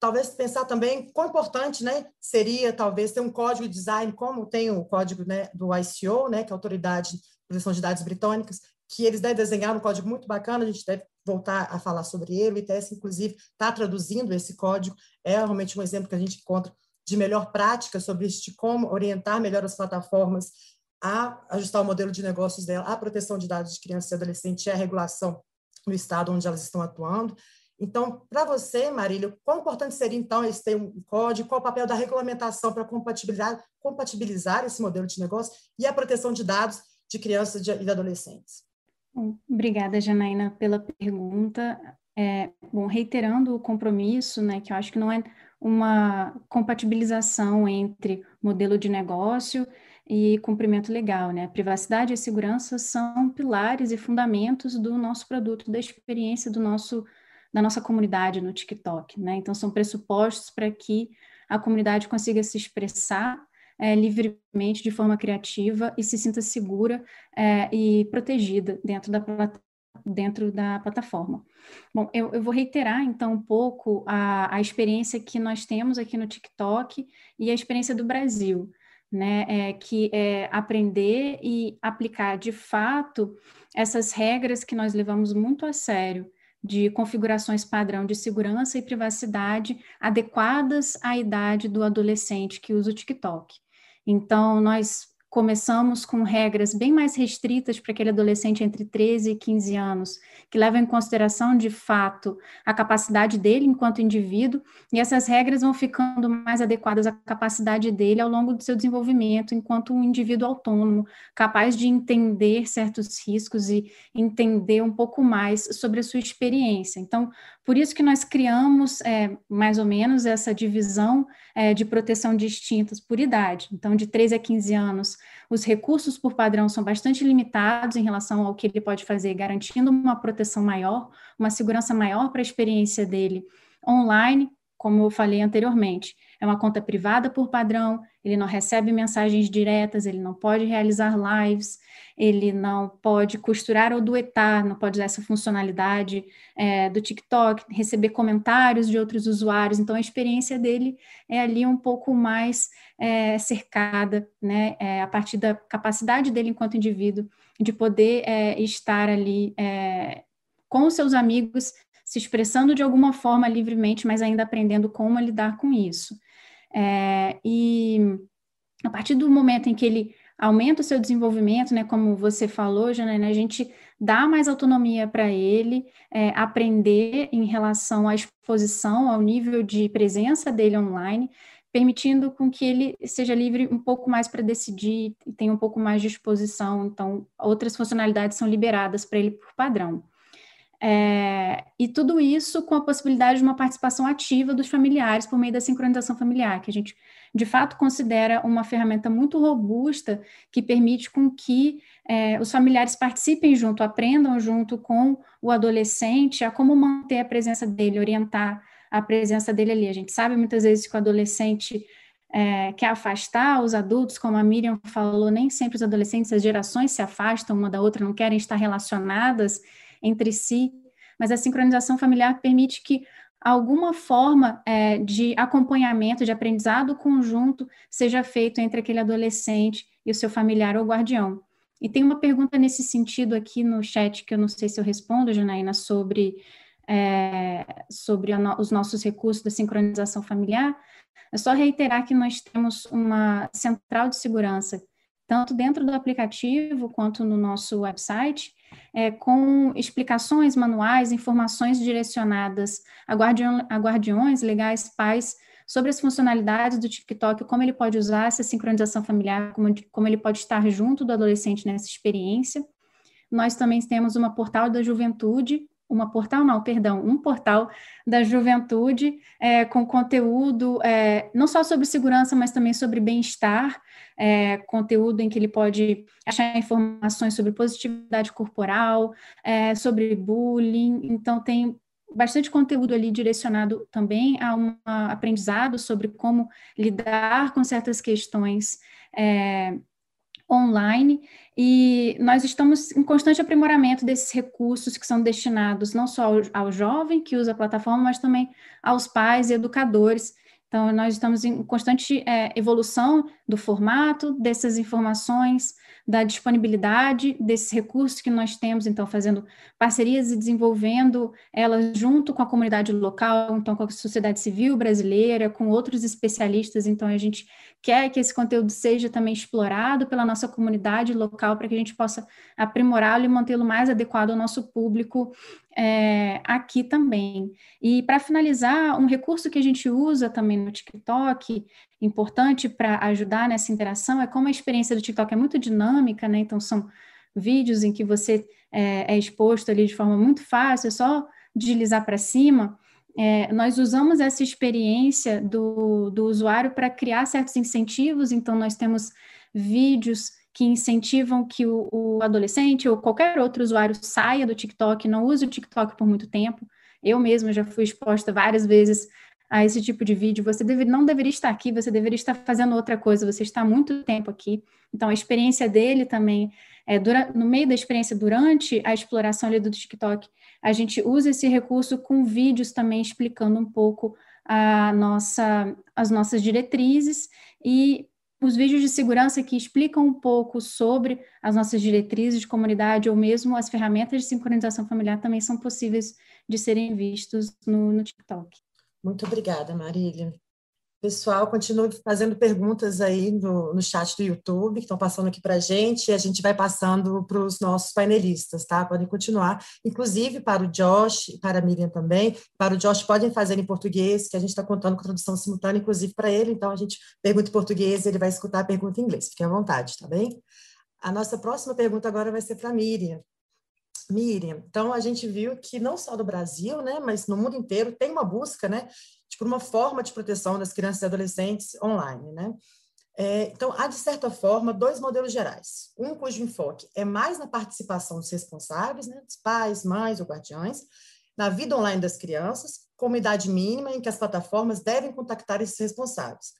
Talvez pensar também quão importante né, seria, talvez, ter um código de design, como tem o código né, do ICO, né, que é a Autoridade de Proteção de Dados Britânicas, que eles devem desenhar um código muito bacana, a gente deve voltar a falar sobre ele, o ITS, inclusive, está traduzindo esse código, é realmente um exemplo que a gente encontra de melhor prática sobre isso, de como orientar melhor as plataformas a ajustar o modelo de negócios dela, a proteção de dados de criança e adolescente e a regulação no estado onde elas estão atuando. Então, para você, Marília, quão importante seria, então, esse ter um código, qual o papel da regulamentação para compatibilizar, compatibilizar esse modelo de negócio e a proteção de dados de crianças e de adolescentes? Obrigada, Janaína, pela pergunta. É, bom, reiterando o compromisso, né, que eu acho que não é uma compatibilização entre modelo de negócio e cumprimento legal, né? Privacidade e segurança são pilares e fundamentos do nosso produto, da experiência do nosso da nossa comunidade no TikTok, né? Então são pressupostos para que a comunidade consiga se expressar é, livremente, de forma criativa e se sinta segura é, e protegida dentro da, dentro da plataforma. Bom, eu, eu, vou reiterar então um pouco a, a experiência que nós temos aqui no TikTok e a experiência do Brasil. Né, é, que é aprender e aplicar de fato essas regras que nós levamos muito a sério de configurações padrão de segurança e privacidade adequadas à idade do adolescente que usa o TikTok. Então, nós começamos com regras bem mais restritas para aquele adolescente entre 13 e 15 anos, que levam em consideração, de fato, a capacidade dele enquanto indivíduo, e essas regras vão ficando mais adequadas à capacidade dele ao longo do seu desenvolvimento enquanto um indivíduo autônomo, capaz de entender certos riscos e entender um pouco mais sobre a sua experiência. Então, por isso que nós criamos, é, mais ou menos, essa divisão é, de proteção distintas por idade. Então, de 13 a 15 anos, os recursos por padrão são bastante limitados em relação ao que ele pode fazer, garantindo uma proteção maior, uma segurança maior para a experiência dele online, como eu falei anteriormente. É uma conta privada por padrão, ele não recebe mensagens diretas, ele não pode realizar lives, ele não pode costurar ou duetar, não pode usar essa funcionalidade é, do TikTok, receber comentários de outros usuários. Então, a experiência dele é ali um pouco mais é, cercada, né, é, a partir da capacidade dele enquanto indivíduo de poder é, estar ali é, com os seus amigos se expressando de alguma forma livremente, mas ainda aprendendo como lidar com isso. É, e a partir do momento em que ele aumenta o seu desenvolvimento, né, como você falou, Janaína, a gente dá mais autonomia para ele é, aprender em relação à exposição, ao nível de presença dele online, permitindo com que ele seja livre um pouco mais para decidir e tenha um pouco mais de exposição. Então, outras funcionalidades são liberadas para ele por padrão. É, e tudo isso com a possibilidade de uma participação ativa dos familiares por meio da sincronização familiar, que a gente de fato considera uma ferramenta muito robusta que permite com que é, os familiares participem junto, aprendam junto com o adolescente a como manter a presença dele, orientar a presença dele ali. A gente sabe muitas vezes que o adolescente é, quer afastar os adultos, como a Miriam falou, nem sempre os adolescentes, as gerações se afastam uma da outra, não querem estar relacionadas entre si, mas a sincronização familiar permite que alguma forma é, de acompanhamento, de aprendizado conjunto seja feito entre aquele adolescente e o seu familiar ou guardião. E tem uma pergunta nesse sentido aqui no chat que eu não sei se eu respondo, Janaína, sobre, é, sobre no, os nossos recursos da sincronização familiar. É só reiterar que nós temos uma central de segurança, tanto dentro do aplicativo quanto no nosso website, é, com explicações manuais, informações direcionadas a, guardião, a guardiões, legais, pais, sobre as funcionalidades do TikTok, como ele pode usar essa sincronização familiar, como, como ele pode estar junto do adolescente nessa experiência. Nós também temos uma portal da juventude, uma portal não, perdão, um portal da juventude é, com conteúdo é, não só sobre segurança, mas também sobre bem-estar, é, conteúdo em que ele pode achar informações sobre positividade corporal, é, sobre bullying, então tem bastante conteúdo ali direcionado também a um aprendizado sobre como lidar com certas questões é, online e nós estamos em constante aprimoramento desses recursos que são destinados não só ao, ao jovem que usa a plataforma, mas também aos pais e educadores. Então, nós estamos em constante é, evolução do formato, dessas informações, da disponibilidade desses recursos que nós temos, então, fazendo parcerias e desenvolvendo elas junto com a comunidade local, então, com a sociedade civil brasileira, com outros especialistas. Então, a gente quer que esse conteúdo seja também explorado pela nossa comunidade local, para que a gente possa aprimorá-lo e mantê-lo mais adequado ao nosso público é, aqui também. E para finalizar, um recurso que a gente usa também no TikTok, importante para ajudar nessa interação, é como a experiência do TikTok é muito dinâmica, né? Então, são vídeos em que você é, é exposto ali de forma muito fácil, é só deslizar para cima. É, nós usamos essa experiência do, do usuário para criar certos incentivos, então, nós temos vídeos que incentivam que o, o, adolescente ou qualquer outro usuário saia do TikTok, não use o TikTok por muito tempo. Eu mesma já fui exposta várias vezes a esse tipo de vídeo. Você deve, não deveria estar aqui, você deveria estar fazendo outra coisa, você está muito tempo aqui. Então, a experiência dele também, é, dura, no meio da experiência, durante a exploração ali do TikTok, a gente usa esse recurso com vídeos também explicando um pouco a nossa, as nossas diretrizes e os vídeos de segurança que explicam um pouco sobre as nossas diretrizes de comunidade ou mesmo as ferramentas de sincronização familiar também são possíveis de serem vistos no, no TikTok. Muito obrigada, Marília. Pessoal, continue fazendo perguntas aí no, no chat do YouTube, que estão passando aqui para a gente, e a gente vai passando para os nossos painelistas, tá? Podem continuar, inclusive para o Josh para a Miriam também. Para o Josh, podem fazer em português, que a gente está contando com tradução simultânea, inclusive para ele, então a gente pergunta em português e ele vai escutar a pergunta em inglês. Fiquem à vontade, tá bem? A nossa próxima pergunta agora vai ser para a Miriam. Miriam, então a gente viu que não só no Brasil, né, mas no mundo inteiro tem uma busca, né, por uma forma de proteção das crianças e adolescentes online, né? É, então, há, de certa forma, dois modelos gerais. Um cujo enfoque é mais na participação dos responsáveis, né, dos pais, mães ou guardiões, na vida online das crianças, com uma idade mínima em que as plataformas devem contactar esses responsáveis.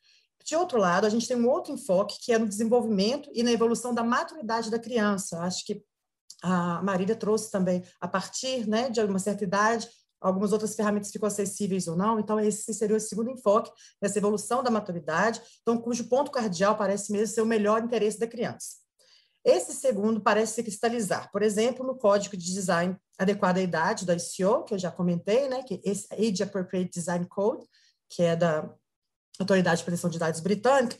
De outro lado, a gente tem um outro enfoque que é no desenvolvimento e na evolução da maturidade da criança. Acho que a Marília trouxe também, a partir né, de uma certa idade, algumas outras ferramentas ficam acessíveis ou não. Então, esse seria o segundo enfoque nessa evolução da maturidade, então, cujo ponto cardial parece mesmo ser o melhor interesse da criança. Esse segundo parece se cristalizar, por exemplo, no código de design adequado à idade da ICO, que eu já comentei, né, que esse Age Appropriate Design Code, que é da Autoridade de Proteção de Dados Britânica,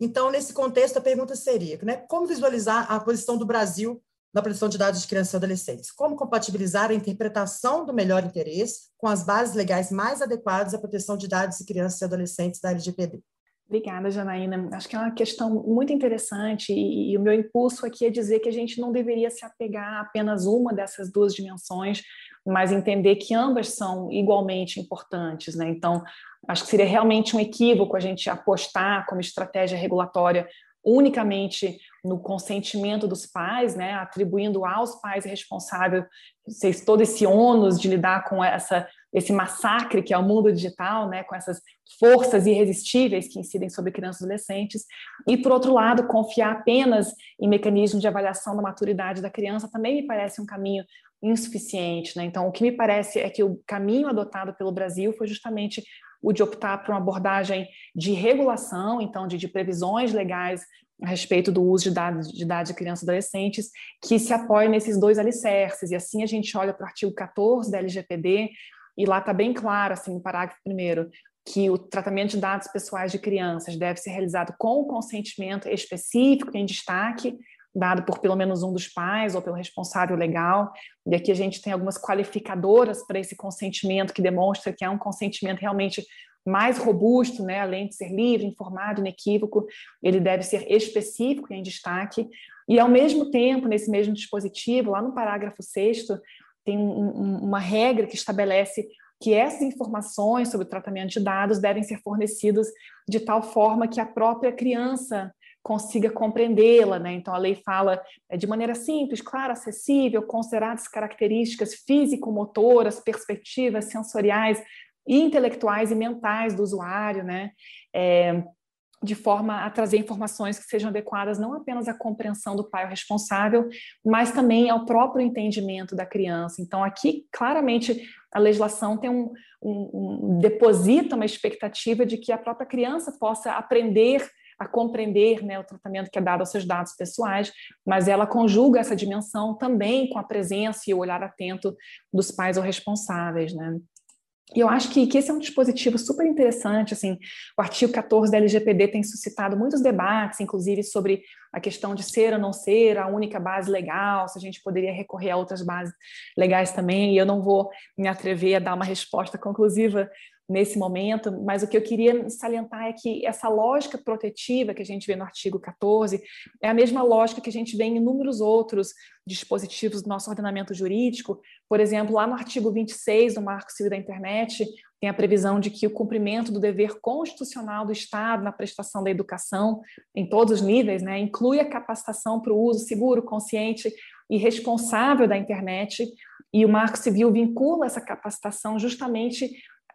Então, nesse contexto, a pergunta seria, né, como visualizar a posição do Brasil na proteção de dados de crianças e adolescentes? Como compatibilizar a interpretação do melhor interesse com as bases legais mais adequadas à proteção de dados de crianças e adolescentes da LGPD? Obrigada, Janaína. Acho que é uma questão muito interessante e, e, o meu impulso aqui é dizer que a gente não deveria se apegar a apenas uma dessas duas dimensões, mas entender que ambas são igualmente importantes. Né? Então, acho que seria realmente um equívoco a gente apostar como estratégia regulatória unicamente no consentimento dos pais, né, atribuindo aos pais responsável todo esse ônus de lidar com essa esse massacre que é o mundo digital, né, com essas forças irresistíveis que incidem sobre crianças e adolescentes, e por outro lado, confiar apenas em mecanismos de avaliação da maturidade da criança também me parece um caminho insuficiente, né? Então, o que me parece é que o caminho adotado pelo Brasil foi justamente o de optar por uma abordagem de regulação, então de, de previsões legais a respeito do uso de dados de de crianças e adolescentes, que se apoia nesses dois alicerces. E assim a gente olha para o artigo 14 da LGPD, e lá está bem claro, assim, no parágrafo primeiro, que o tratamento de dados pessoais de crianças deve ser realizado com o consentimento específico em destaque, dado por pelo menos um dos pais ou pelo responsável legal. E aqui a gente tem algumas qualificadoras para esse consentimento que demonstra que é um consentimento realmente mais robusto, né, além de ser livre, informado, inequívoco, ele deve ser específico em destaque. E, ao mesmo tempo, nesse mesmo dispositivo, lá no parágrafo 6, tem um, uma regra que estabelece que essas informações sobre o tratamento de dados devem ser fornecidas de tal forma que a própria criança consiga compreendê-la, né? Então a lei fala é, de maneira simples, clara, acessível, consideradas características físico-motoras, perspectivas sensoriais, intelectuais e mentais do usuário, né? É, de forma a trazer informações que sejam adequadas não apenas à compreensão do pai responsável, mas também ao próprio entendimento da criança. Então, aqui, claramente, a legislação tem um, um, um deposita uma expectativa de que a própria criança possa aprender a compreender né, o tratamento que é dado aos seus dados pessoais, mas ela conjuga essa dimensão também com a presença e o olhar atento dos pais ou responsáveis. Né? E eu acho que, que, esse é um dispositivo super interessante, assim, o artigo 14 da LGPD tem suscitado muitos debates, inclusive sobre a questão de ser ou não ser a única base legal, se a gente poderia recorrer a outras bases legais também, e eu não vou me atrever a dar uma resposta conclusiva nesse momento, mas o que eu queria salientar é que essa lógica protetiva que a gente vê no artigo 14 é a mesma lógica que a gente vê em inúmeros outros dispositivos do nosso ordenamento jurídico. Por exemplo, lá no artigo 26 do Marco Civil da Internet, tem a previsão de que o cumprimento do dever constitucional do Estado na prestação da educação, em todos os níveis, né, inclui a capacitação para o uso seguro, consciente e responsável da internet, e o Marco Civil vincula essa capacitação justamente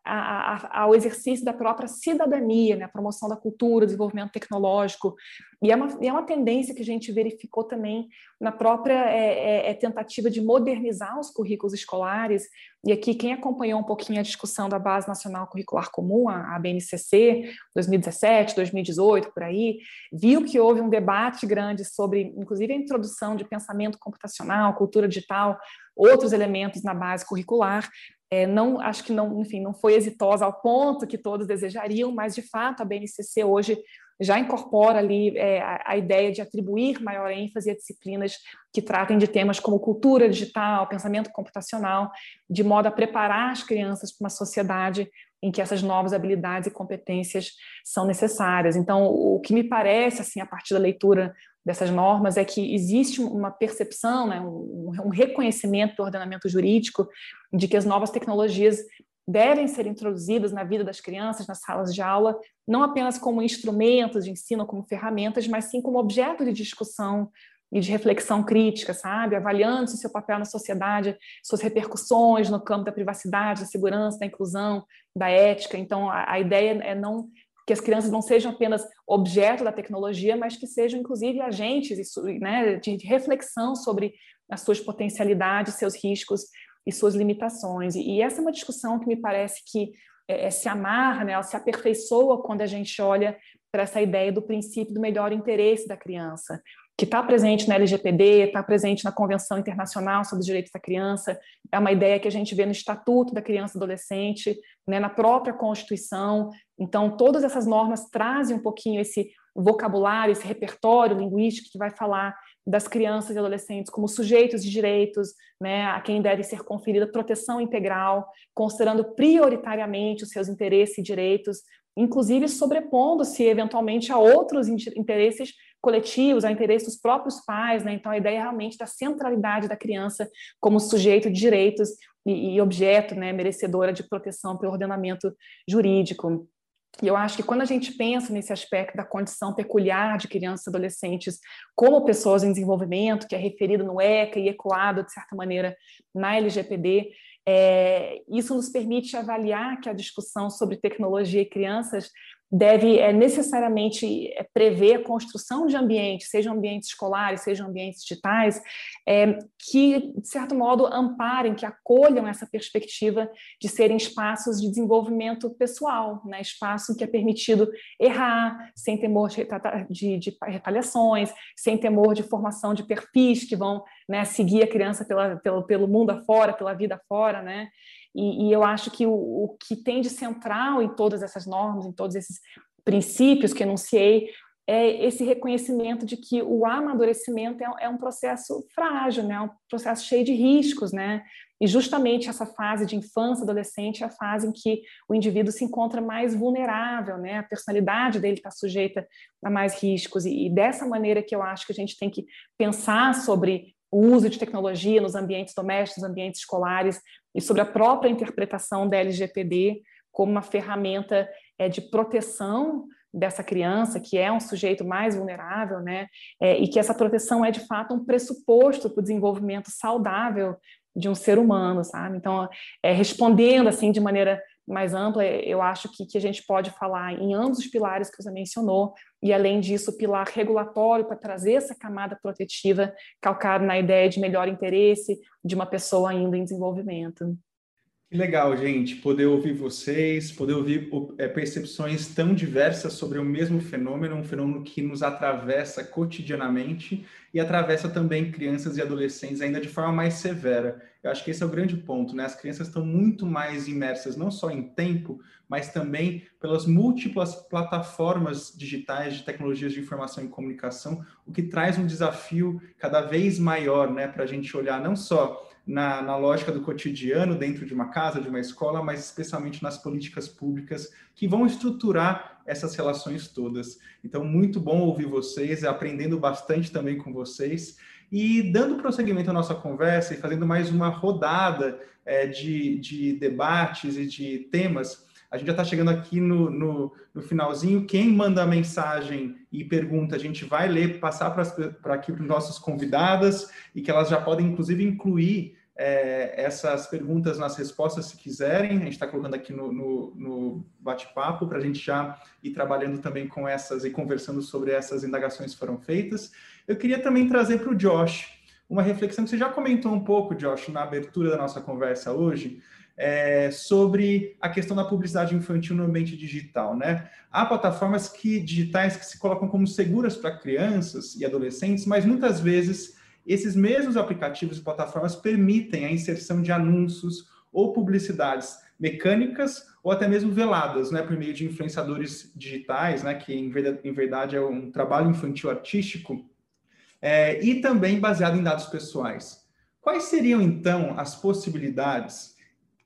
ao exercício da própria cidadania, né, a promoção da cultura, desenvolvimento tecnológico. E é uma, é uma tendência que a gente verificou também na própria é, é, é, tentativa de modernizar os currículos escolares. E aqui, quem acompanhou um pouquinho a discussão da Base Nacional Curricular Comum, a, a BNCC, 2017, 2018, por aí, viu que houve um debate grande sobre, inclusive, a introdução de pensamento computacional, cultura digital, outros elementos na base curricular, é, não, acho que não, enfim, não foi exitosa ao ponto que todos desejariam, mas de fato a BNCC hoje já incorpora ali é, a, a, ideia de atribuir maior ênfase a disciplinas que tratem de temas como cultura digital, pensamento computacional, de modo a preparar as crianças para uma sociedade em que essas novas habilidades e competências são necessárias. Então, o que me parece, assim, a partir da leitura dessas normas é que existe uma percepção, né, um, um reconhecimento do ordenamento jurídico de que as novas tecnologias devem ser introduzidas na vida das crianças, nas salas de aula, não apenas como instrumentos de ensino, como ferramentas, mas sim como objeto de discussão e de reflexão crítica, sabe? Avaliando seu papel na sociedade, suas repercussões no campo da privacidade, da segurança, da inclusão, da ética. Então, a, a ideia é não que as crianças não sejam apenas objeto da tecnologia, mas que sejam, inclusive, agentes né, de reflexão sobre as suas potencialidades, seus riscos e suas limitações. E, essa é uma discussão que me parece que é, é, se amarra, né, ela se aperfeiçoa quando a gente olha para essa ideia do princípio do melhor interesse da criança que está presente na LGPD, está presente na Convenção Internacional sobre os Direitos da Criança, é uma ideia que a gente vê no Estatuto da Criança e Adolescente, né, na própria Constituição. Então, todas essas normas trazem um pouquinho esse, vocabulário, esse repertório linguístico que vai falar das crianças e adolescentes como sujeitos de direitos, né, a quem deve ser conferida proteção integral, considerando prioritariamente os seus interesses e direitos, inclusive sobrepondo-se eventualmente a outros interesses coletivos, a interesses dos próprios pais, né? Então a ideia realmente da centralidade da criança como sujeito de direitos e, e objeto, né, merecedora de proteção pelo ordenamento jurídico. E eu acho que quando a gente pensa nesse aspecto da condição peculiar de crianças e adolescentes como pessoas em desenvolvimento, que é referido no ECA e ecoado, de certa maneira, na LGPD, é, isso nos permite avaliar que a discussão sobre tecnologia e crianças deve é, necessariamente é, prever a construção de ambientes, sejam ambientes escolares, sejam ambientes digitais, é, que, de certo modo, amparem, que acolham essa perspectiva de serem espaços de desenvolvimento pessoal, né? espaço que é permitido errar, sem temor de, de, de retaliações, sem temor de formação de perfis que vão né, seguir a criança pela, pelo, pelo mundo afora, pela vida afora, né? E, e eu acho que o, o, que tem de central em todas essas normas, em todos esses princípios que enunciei, é esse reconhecimento de que o amadurecimento é, é um processo frágil, né? É um processo cheio de riscos, né? E justamente essa fase de infância, adolescente, é a fase em que o indivíduo se encontra mais vulnerável, né? A personalidade dele está sujeita a mais riscos. E, e dessa maneira que eu acho que a gente tem que pensar sobre o uso de tecnologia nos ambientes domésticos, ambientes escolares, e sobre a própria interpretação da LGPD como uma ferramenta é, de proteção dessa criança, que é um sujeito mais vulnerável, né? É, e que essa proteção é, de fato, um pressuposto para o desenvolvimento saudável de um ser humano, sabe? Então, é, respondendo, assim, de maneira mais ampla, eu acho que, que a gente pode falar em ambos os pilares que você mencionou, e além disso, o pilar regulatório para trazer essa camada protetiva calcada na ideia de melhor interesse de uma pessoa ainda em desenvolvimento. Que legal, gente, poder ouvir vocês, poder ouvir é, percepções tão diversas sobre o mesmo fenômeno, um fenômeno que nos atravessa cotidianamente e atravessa também crianças e adolescentes ainda de forma mais severa. Eu acho que esse é o grande ponto, né? As crianças estão muito mais imersas não só em tempo, mas também pelas múltiplas plataformas digitais de tecnologias de informação e comunicação, o que traz um desafio cada vez maior, né, para a gente olhar não só na, na lógica do cotidiano dentro de uma casa, de uma escola, mas especialmente nas políticas públicas que vão estruturar essas relações todas. Então, muito bom ouvir vocês, aprendendo bastante também com vocês. E dando prosseguimento à nossa conversa e fazendo mais uma rodada é, de, de debates e de temas, a gente já está chegando aqui no, no, no, finalzinho. Quem manda mensagem e pergunta, a gente vai ler, passar para aqui para os nossos convidadas e que elas já podem, inclusive, incluir é, essas perguntas nas respostas, se quiserem. A gente está colocando aqui no, no, no bate-papo para a gente já ir trabalhando também com essas e conversando sobre essas indagações que foram feitas. Eu queria também trazer para o Josh uma reflexão que você já comentou um pouco, Josh, na abertura da nossa conversa hoje, é, sobre a questão da publicidade infantil no ambiente digital, né? Há plataformas que, digitais que se colocam como seguras para crianças e adolescentes, mas muitas vezes esses mesmos aplicativos e plataformas permitem a inserção de anúncios ou publicidades mecânicas ou até mesmo veladas, né, por meio de influenciadores digitais, né, que em verdade, é um trabalho infantil artístico, é, e também baseado em dados pessoais. Quais seriam então as possibilidades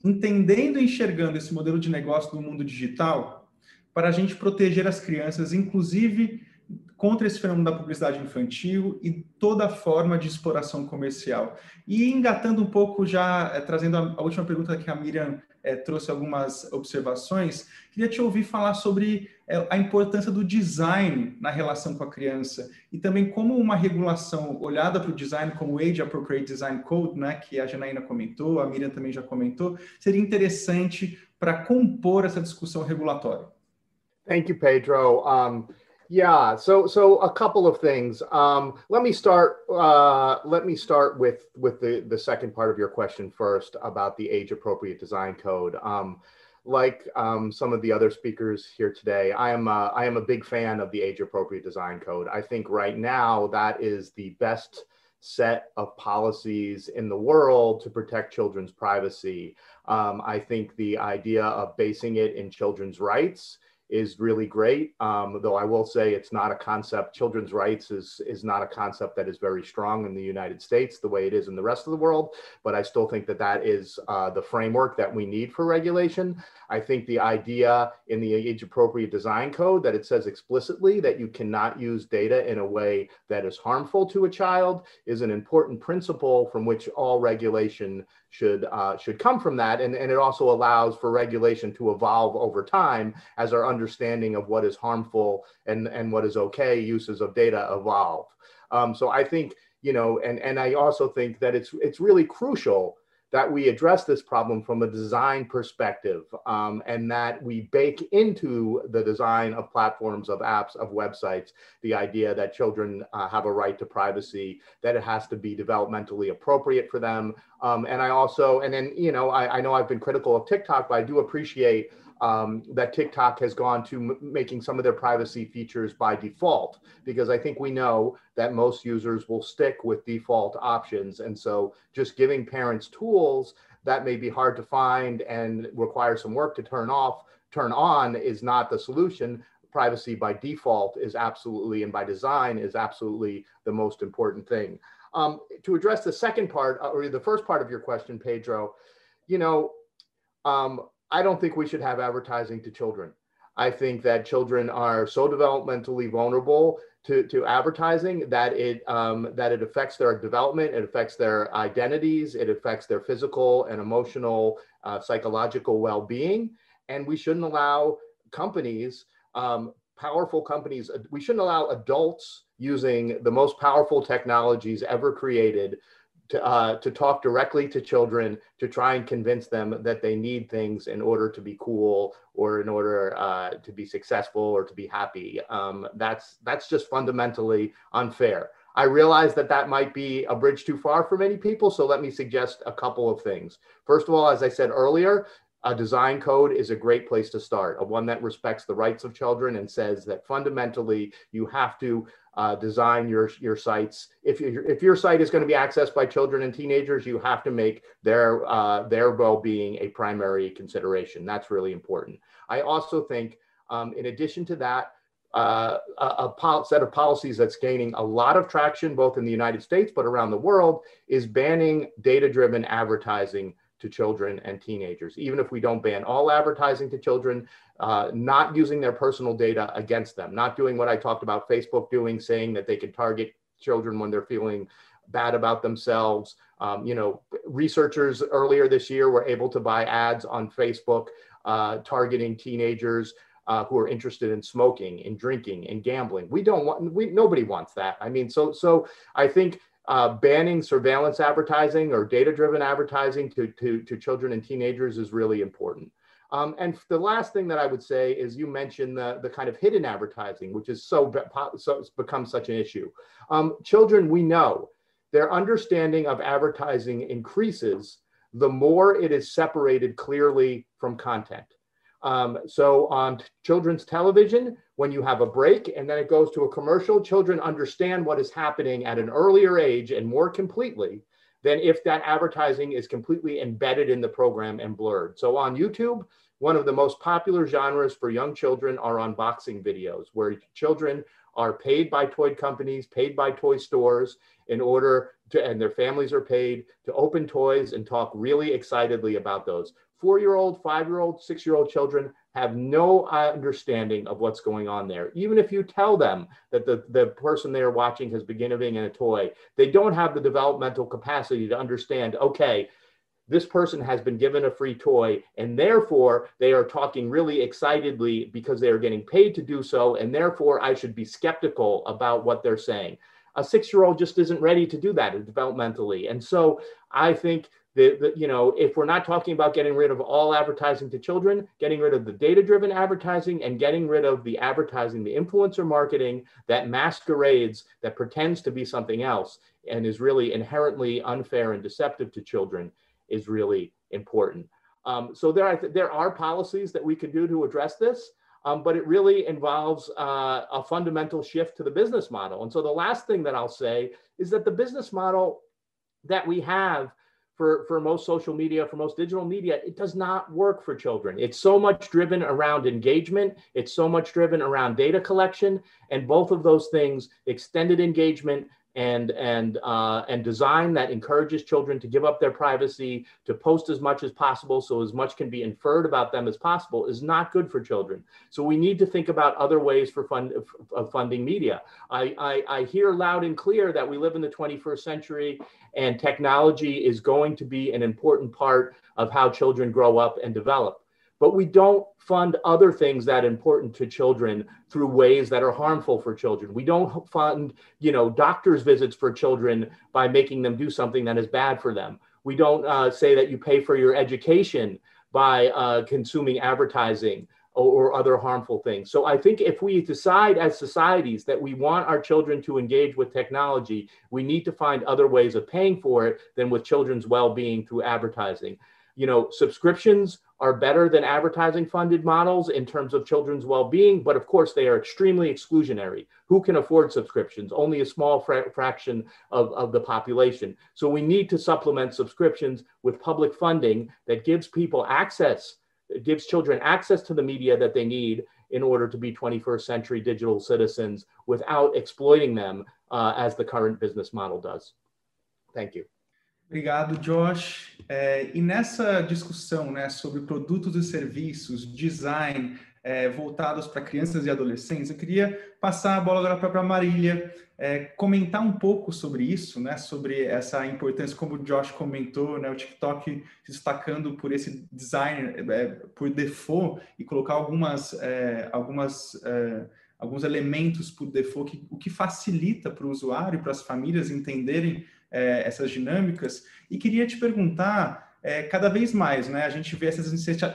entendendo e enxergando esse modelo de negócio do mundo digital para a gente proteger as crianças, inclusive contra esse fenômeno da publicidade infantil e toda forma de exploração comercial. E engatando um pouco já, é, trazendo a, a, última pergunta que a Miriam é, trouxe algumas observações, queria te ouvir falar sobre é, a importância do design na relação com a criança e também como uma regulação olhada para o design como Age Appropriate Design Code, né, que a Janaína comentou, a Miriam também já comentou, seria interessante para compor essa discussão regulatória. Thank you, Pedro. Um... Yeah, so so a couple of things. Um, let me start. Uh, let me start with with the the second part of your question first about the age appropriate design code. Um, like um, some of the other speakers here today, I am a, I am a big fan of the age appropriate design code. I think right now that is the best set of policies in the world to protect children's privacy. Um, I think the idea of basing it in children's rights is really great. Um, though I will say it's not a concept. Children's rights is is not a concept that is very strong in the United States the way it is in the rest of the world. But I still think that that is uh, the framework that we need for regulation. I think the idea in the age appropriate design code that it says explicitly that you cannot use data in a way that is harmful to a child is an important principle from which all regulation should uh, should come from that. And, and it also allows for regulation to evolve over time as our understanding of what is harmful and and what is okay uses of data evolve. Um, so i think you know and and i also think that it's it's really crucial that we address this problem from a design perspective um, and that we bake into the design of platforms, of apps, of websites, the idea that children uh, have a right to privacy, that it has to be developmentally appropriate for them. Um, and I also, and then, you know, I, I know I've been critical of TikTok, but I do appreciate um, that TikTok has gone to making some of their privacy features by default, because I think we know that most users will stick with default options. And so just giving parents tools that may be hard to find and require some work to turn off, turn on is not the solution. Privacy by default is absolutely, and by design is absolutely the most important thing. Um, to address the second part, uh, or the first part of your question, Pedro, you know, um, I don't think we should have advertising to children. I think that children are so developmentally vulnerable to, to advertising that it um, that it affects their development, it affects their identities, it affects their physical and emotional, uh, psychological well-being, and we shouldn't allow companies, um, powerful companies, we shouldn't allow adults using the most powerful technologies ever created to, uh, to talk directly to children to try and convince them that they need things in order to be cool or in order uh, to be successful or to be happy. Um, that's that's just fundamentally unfair. I realize that that might be a bridge too far for many people, so let me suggest a couple of things. First of all, as I said earlier, a design code is a great place to start, a one that respects the rights of children and says that fundamentally you have to uh, design your your sites. If your if your site is going to be accessed by children and teenagers, you have to make their uh, their well being a primary consideration. That's really important. I also think, um, in addition to that, uh, a, a set of policies that's gaining a lot of traction both in the United States but around the world is banning data driven advertising to children and teenagers. Even if we don't ban all advertising to children, uh, not using their personal data against them, not doing what I talked about Facebook doing, saying that they can target children when they're feeling bad about themselves. Um, you know, researchers earlier this year were able to buy ads on Facebook uh, targeting teenagers. Uh, who are interested in smoking and drinking and gambling. We don't want, we, nobody wants that. I mean, so, so I think uh, banning surveillance advertising or data driven advertising to, to, to children and teenagers is really important. Um, and the last thing that I would say is you mentioned the, the kind of hidden advertising, which is so, so it's become such an issue. Um, children, we know their understanding of advertising increases the more it is separated clearly from content. Um, so on children's television, when you have a break and then it goes to a commercial, children understand what is happening at an earlier age and more completely than if that advertising is completely embedded in the program and blurred. So on YouTube, one of the most popular genres for young children are unboxing videos, where children are paid by toy companies, paid by toy stores in order to, and their families are paid to open toys and talk really excitedly about those. Four year old, five year old, six year old children have no uh, understanding of what's going on there. Even if you tell them that the, the person they are watching has been giving in a toy, they don't have the developmental capacity to understand, okay, this person has been given a free toy and therefore they are talking really excitedly because they are getting paid to do so and therefore i should be skeptical about what they're saying a six year old just isn't ready to do that developmentally and so i think the, the, you know, if we're not talking about getting rid of all advertising to children, getting rid of the data driven advertising and getting rid of the advertising, the influencer marketing that masquerades, that pretends to be something else and is really inherently unfair and deceptive to children is really important. Um, so there are, there are policies that we can do to address this. Um, but it really involves uh, a fundamental shift to the business model. And so the last thing that I'll say is that the business model that we have for, for most social media, for most digital media, it does not work for children. It's so much driven around engagement, it's so much driven around data collection, and both of those things, extended engagement and and uh, and design that encourages children to give up their privacy, to post as much as possible, so as much can be inferred about them as possible, is not good for children. So we need to think about other ways for fund of funding media. I, I, I hear loud and clear that we live in the 21st century, and technology is going to be an important part of how children grow up and develop but we don't fund other things that important to children through ways that are harmful for children. We don't fund, you know, doctors' visits for children by making them do something that is bad for them. We don't uh, say that you pay for your education by uh, consuming advertising or, or other harmful things. So I think if we decide as societies that we want our children to engage with technology, we need to find other ways of paying for it than with children's well-being through advertising. You know, subscriptions are better than advertising funded models in terms of children's well-being but of course they are extremely exclusionary. Who can afford subscriptions? Only a small fra- fraction of, of the population. So we need to supplement subscriptions with public funding that gives people access gives children access to the media that they need in order to be 21st century digital citizens without exploiting them uh, as the current business model does. Thank you Obrigado, Josh. É, e nessa discussão né, sobre produtos e serviços, design é, voltados para crianças e adolescentes, eu queria passar a bola agora para a Marília, é, comentar um pouco sobre isso, né, sobre essa importância, como o Josh comentou, né, o TikTok se destacando por esse design é, por default e colocar algumas, é, algumas é, alguns elementos por default, que, o que facilita para o usuário e para as famílias entenderem é, essas dinâmicas. E queria te perguntar, é, cada vez mais, né, a gente vê essas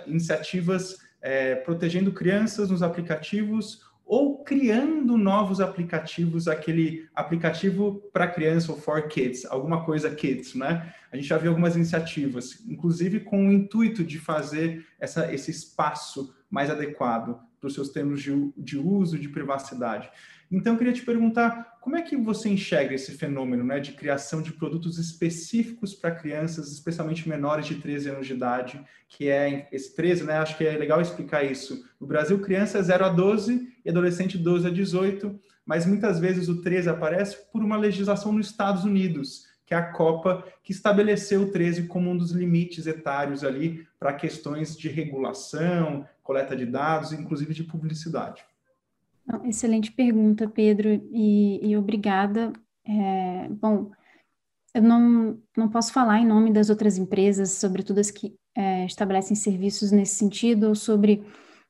iniciativas é, protegendo crianças nos aplicativos ou criando novos aplicativos, aquele aplicativo para criança ou for kids, alguma coisa kids, né? A gente já viu algumas iniciativas, inclusive com o intuito de fazer essa, esse espaço mais adequado para os seus termos de, de uso, de privacidade. Então, eu queria te perguntar como é que você enxerga esse fenômeno né, de criação de produtos específicos para crianças, especialmente menores de 13 anos de idade, que é esse 13, né? Acho que é legal explicar isso. No Brasil, criança é 0 a 12 e adolescente 12 a 18, mas muitas vezes o 13 aparece por uma legislação nos Estados Unidos, que é a Copa, que estabeleceu o 13 como um dos limites etários ali para questões de regulação, coleta de dados, inclusive de publicidade. Excelente pergunta, Pedro, e, e obrigada. É, bom, eu não, não posso falar em nome das outras empresas, sobretudo as que é, estabelecem serviços nesse sentido, ou sobre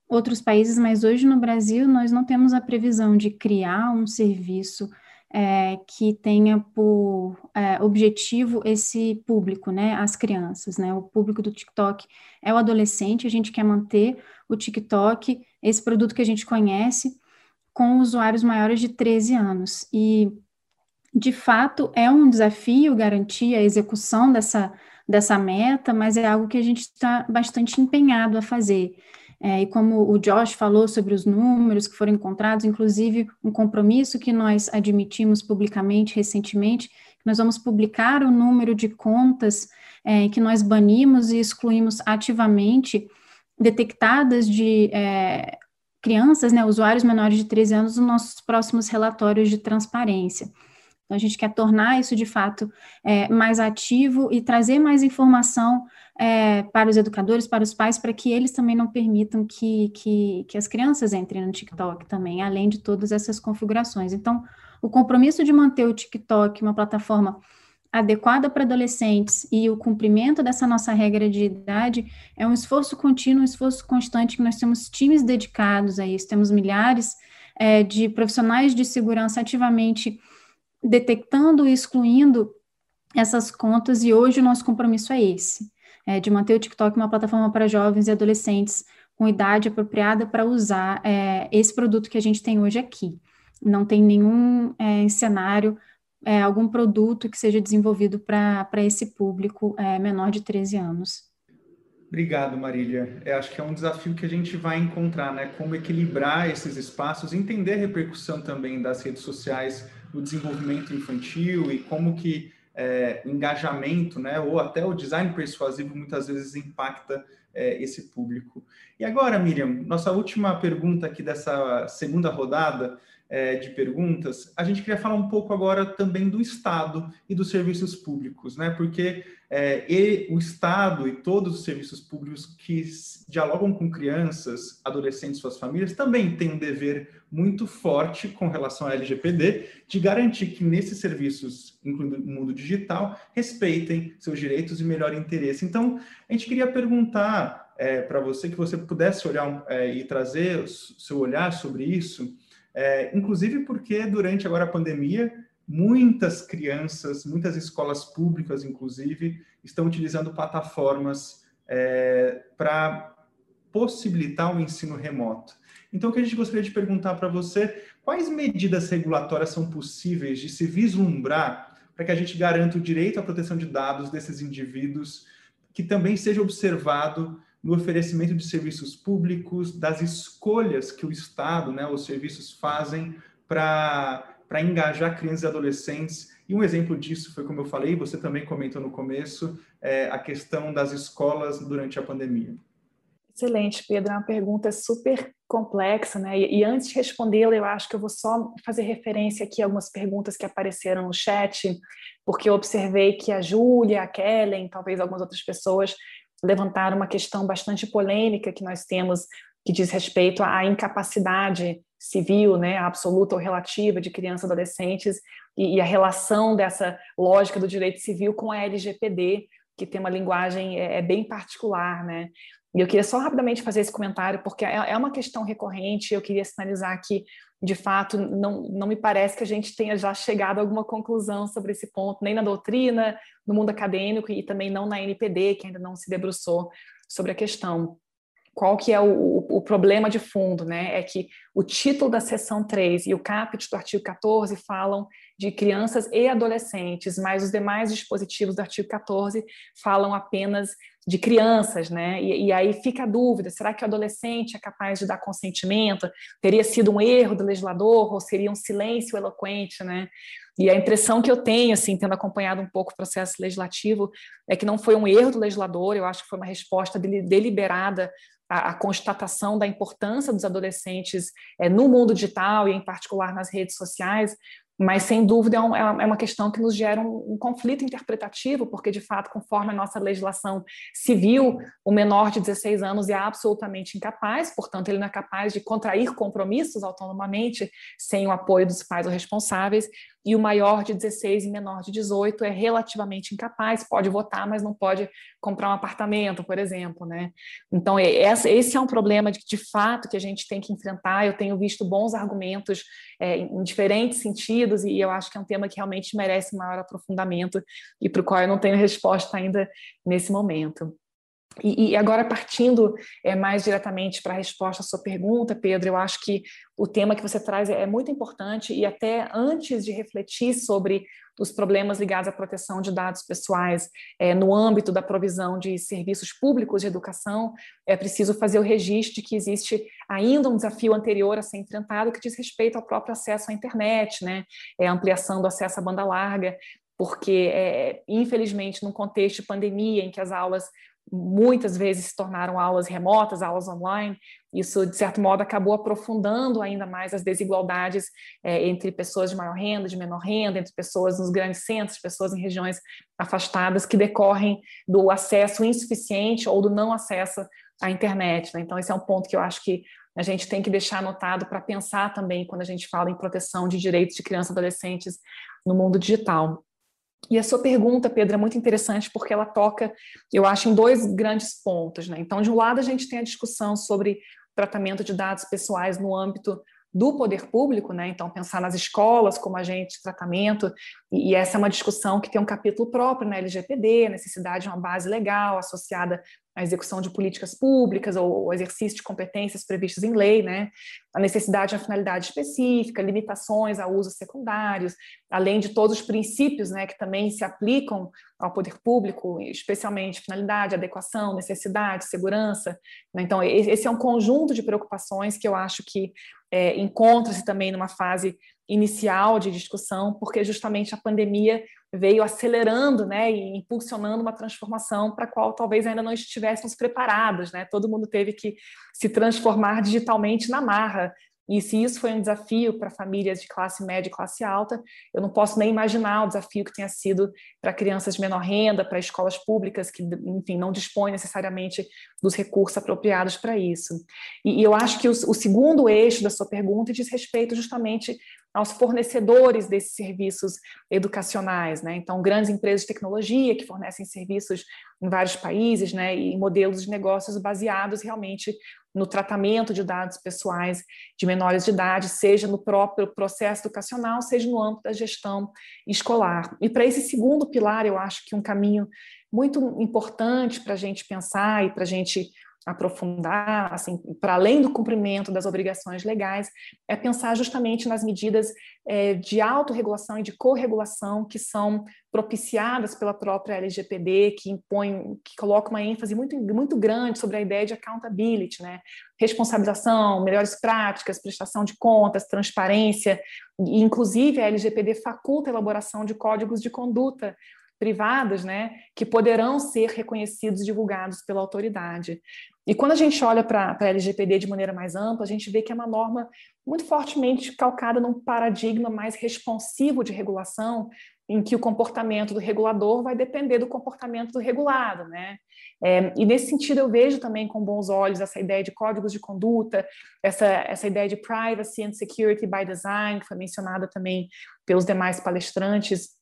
outros países, mas hoje no Brasil nós não temos a previsão de criar um serviço é, que tenha por é, objetivo esse público, né, as crianças, né, o público do TikTok é o adolescente, a gente quer manter o TikTok, esse produto que a gente conhece, com usuários maiores de 13 anos. E, de fato, é um desafio garantir a execução dessa, dessa meta, mas é algo que a gente está bastante empenhado a fazer. É, e como o Josh falou sobre os números que foram encontrados, inclusive um compromisso que nós admitimos publicamente recentemente, nós vamos publicar o número de contas é, que nós banimos e excluímos ativamente, detectadas de é, crianças, né, usuários menores de 13 anos, nos nossos próximos relatórios de transparência. Então, a gente quer tornar isso, de fato, é, mais ativo e trazer mais informação é, para os educadores, para os pais, para que eles também não permitam que, que, que as crianças entrem no TikTok também, além de todas essas configurações. Então, o compromisso de manter o TikTok uma plataforma adequada para adolescentes e o cumprimento dessa nossa regra de idade é um esforço contínuo, um esforço constante, que nós temos times dedicados a isso, temos milhares é, de profissionais de segurança ativamente detectando e excluindo essas contas, e hoje o nosso compromisso é esse, é, de manter o TikTok uma plataforma para jovens e adolescentes com idade apropriada para usar é, esse produto que a gente tem hoje aqui. Não tem nenhum é, cenário é, algum produto que seja desenvolvido para esse público é, menor de 13 anos. Obrigado, Marília. Eu acho que é um desafio que a gente vai encontrar, né? Como equilibrar esses espaços, entender a repercussão também das redes sociais no desenvolvimento infantil e como que é, engajamento, né, ou até o design persuasivo muitas vezes impacta é, esse público. E agora, Miriam, nossa última pergunta aqui dessa segunda rodada é, de perguntas, a gente queria falar um pouco agora também do Estado e dos serviços públicos, né? Porque é, e o Estado e todos os serviços públicos que dialogam com crianças, adolescentes, suas famílias, também têm um dever muito forte com relação à LGPD de garantir que nesses serviços, incluindo o mundo digital, respeitem seus direitos e melhor interesse. Então, a gente queria perguntar é, para você que você pudesse olhar é, e trazer o seu olhar sobre isso é, inclusive porque durante agora a pandemia, muitas crianças, muitas escolas públicas, inclusive, estão utilizando plataformas é, para possibilitar o ensino remoto. Então, o que a gente gostaria de perguntar para você, quais medidas regulatórias são possíveis de se vislumbrar para que a gente garanta o direito à proteção de dados desses indivíduos, que também seja observado no oferecimento de serviços públicos, das escolhas que o Estado, né, os serviços fazem para engajar crianças e adolescentes. E um exemplo disso foi, como eu falei, você também comentou no começo, é, a questão das escolas durante a pandemia. Excelente, Pedro. É uma pergunta super complexa, né? E, e antes de respondê-la, eu acho que eu vou só fazer referência aqui a algumas perguntas que apareceram no chat, porque eu observei que a Júlia, a Kellen, talvez algumas outras pessoas levantaram uma questão bastante polêmica que nós temos que diz respeito à incapacidade civil, né, absoluta ou relativa de crianças e adolescentes e, e, a relação dessa lógica do direito civil com a LGPD, que tem uma linguagem é, é bem particular, né? E eu queria só rapidamente fazer esse comentário, porque é, é uma questão recorrente, eu queria sinalizar que, de fato, não, não me parece que a gente tenha já chegado a alguma conclusão sobre esse ponto, nem na doutrina, no mundo acadêmico e também não na NPD, que ainda não se debruçou sobre a questão. Qual que é o, o, problema de fundo, né? É que o título da seção 3 e o caput do artigo 14 falam de crianças e adolescentes, mas os demais dispositivos do artigo 14 falam apenas de crianças, né? E, e, aí fica a dúvida: será que o adolescente é capaz de dar consentimento? Teria sido um erro do legislador ou seria um silêncio eloquente, né? E a impressão que eu tenho, assim, tendo acompanhado um pouco o processo legislativo, é que não foi um erro do legislador, eu acho que foi uma resposta deliberada à, constatação da importância dos adolescentes é, no mundo digital e, em particular, nas redes sociais, mas, sem dúvida, é, é, é uma questão que nos gera um, um, conflito interpretativo, porque, de fato, conforme a nossa legislação civil, o menor de 16 anos é absolutamente incapaz, portanto, ele não é capaz de contrair compromissos autonomamente sem o apoio dos pais ou responsáveis, e o maior de 16 e menor de 18 é relativamente incapaz, pode votar, mas não pode comprar um apartamento, por exemplo, né? Então, esse é um problema de, de fato que a gente tem que enfrentar. Eu tenho visto bons argumentos é, em diferentes sentidos e eu acho que é um tema que realmente merece maior aprofundamento e para o qual eu não tenho resposta ainda nesse momento. E, e, agora, partindo é, mais diretamente para a resposta à sua pergunta, Pedro, eu acho que o tema que você traz é, é muito importante e até antes de refletir sobre os problemas ligados à proteção de dados pessoais é, no âmbito da provisão de serviços públicos de educação, é preciso fazer o registro de que existe ainda um desafio anterior a ser enfrentado que diz respeito ao próprio acesso à internet, né? É ampliação do acesso à banda larga, porque, é, infelizmente, num contexto de pandemia em que as aulas muitas vezes se tornaram aulas remotas, aulas online. Isso, de certo modo, acabou aprofundando ainda mais as desigualdades é, entre pessoas de maior renda, de menor renda, entre pessoas nos grandes centros, pessoas em regiões afastadas, que decorrem do acesso insuficiente ou do não acesso à internet. Né? Então, esse é um ponto que eu acho que a gente tem que deixar anotado para pensar também quando a gente fala em proteção de direitos de crianças e adolescentes no mundo digital. E a sua pergunta, Pedro, é muito interessante porque ela toca, eu acho, em dois grandes pontos. Né? Então, de um lado, a gente tem a discussão sobre tratamento de dados pessoais no âmbito do poder público, né? Então, pensar nas escolas como agente de tratamento, e, essa é uma discussão que tem um capítulo próprio na LGPD, necessidade de uma base legal associada à execução de políticas públicas ou o exercício de competências previstas em lei, né? A necessidade de uma finalidade específica, limitações a usos secundários, além de todos os princípios, né, que também se aplicam ao poder público, especialmente finalidade, adequação, necessidade, segurança. Né? Então, esse é um conjunto de preocupações que eu acho que é, encontra-se também numa fase inicial de discussão, porque justamente a pandemia veio acelerando, né, e impulsionando uma transformação para a qual talvez ainda não estivéssemos preparados, né? Todo mundo teve que se transformar digitalmente na marra. E se isso foi um desafio para famílias de classe média e classe alta, eu não posso nem imaginar o desafio que tenha sido para crianças de menor renda, para escolas públicas que, enfim, não dispõem necessariamente dos recursos apropriados para isso. E, e eu acho que o, o segundo eixo da sua pergunta diz respeito justamente aos fornecedores desses serviços educacionais, né? Então, grandes empresas de tecnologia que fornecem serviços em vários países, né? E modelos de negócios baseados realmente no tratamento de dados pessoais de menores de idade, seja no próprio processo educacional, seja no âmbito da gestão escolar. E para esse segundo pilar, eu acho que um caminho muito importante para a gente pensar e para a gente aprofundar, assim, para além do cumprimento das obrigações legais, é pensar justamente nas medidas é, de autorregulação e de corregulação que são propiciadas pela própria LGPD, que impõe, que coloca uma ênfase muito, muito grande sobre a ideia de accountability, né? Responsabilização, melhores práticas, prestação de contas, transparência, e inclusive a LGPD faculta a elaboração de códigos de conduta privadas, né, que poderão ser reconhecidos e divulgados pela autoridade. E quando a gente olha para a LGPD de maneira mais ampla, a gente vê que é uma norma muito fortemente calcada num paradigma mais responsivo de regulação, em que o comportamento do regulador vai depender do comportamento do regulado, né? É, e nesse sentido eu vejo também com bons olhos essa ideia de códigos de conduta, essa, essa ideia de privacy and security by design, que foi mencionada também pelos demais palestrantes,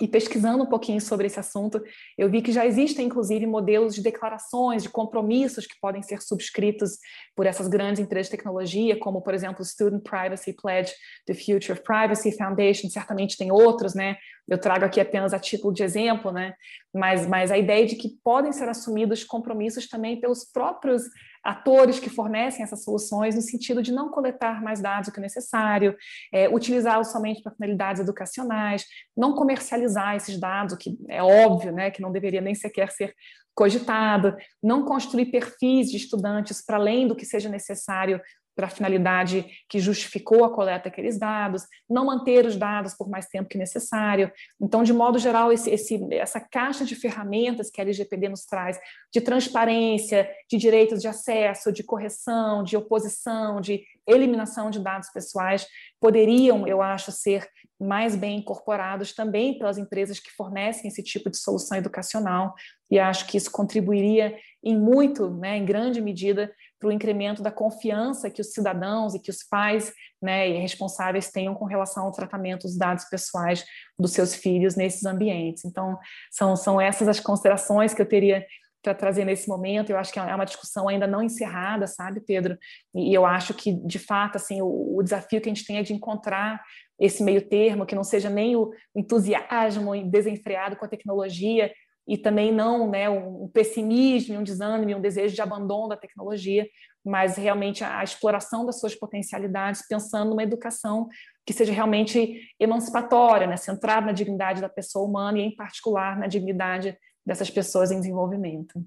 e pesquisando um pouquinho sobre esse assunto, eu vi que já existem, inclusive, modelos de declarações, de compromissos que podem ser subscritos por essas grandes empresas de tecnologia, como, por exemplo, o Student Privacy Pledge the Future of Privacy Foundation, certamente tem outros, né? Eu trago aqui apenas a título de exemplo, né? Mas, mas a ideia de que podem ser assumidos compromissos também pelos próprios atores que fornecem essas soluções, no sentido de não coletar mais dados do que necessário, é, utilizá-los somente para finalidades educacionais, não comercializar esses dados, o que é óbvio, né, que não deveria nem sequer ser cogitado, não construir perfis de estudantes para além do que seja necessário para a finalidade que justificou a coleta daqueles dados, não manter os dados por mais tempo que necessário. Então, de modo geral, esse, esse, essa caixa de ferramentas que a LGPD nos traz, de transparência, de direitos de acesso, de correção, de oposição, de eliminação de dados pessoais, poderiam, eu acho, ser mais bem incorporados também pelas empresas que fornecem esse tipo de solução educacional, e acho que isso contribuiria em muito, né, em grande medida, para o incremento da confiança que os cidadãos e que os pais né, e responsáveis tenham com relação ao tratamento dos dados pessoais dos seus filhos nesses ambientes. Então, são, são essas as considerações que eu teria para trazer nesse momento. Eu acho que é uma discussão ainda não encerrada, sabe, Pedro? E eu acho que, de fato, assim, o, o desafio que a gente tem é de encontrar esse meio termo, que não seja nem o entusiasmo desenfreado com a tecnologia, e também não né, um pessimismo, um desânimo, um desejo de abandono da tecnologia, mas realmente a, exploração das suas potencialidades, pensando numa educação que seja realmente emancipatória, né, centrada na dignidade da pessoa humana e, em particular, na dignidade dessas pessoas em desenvolvimento.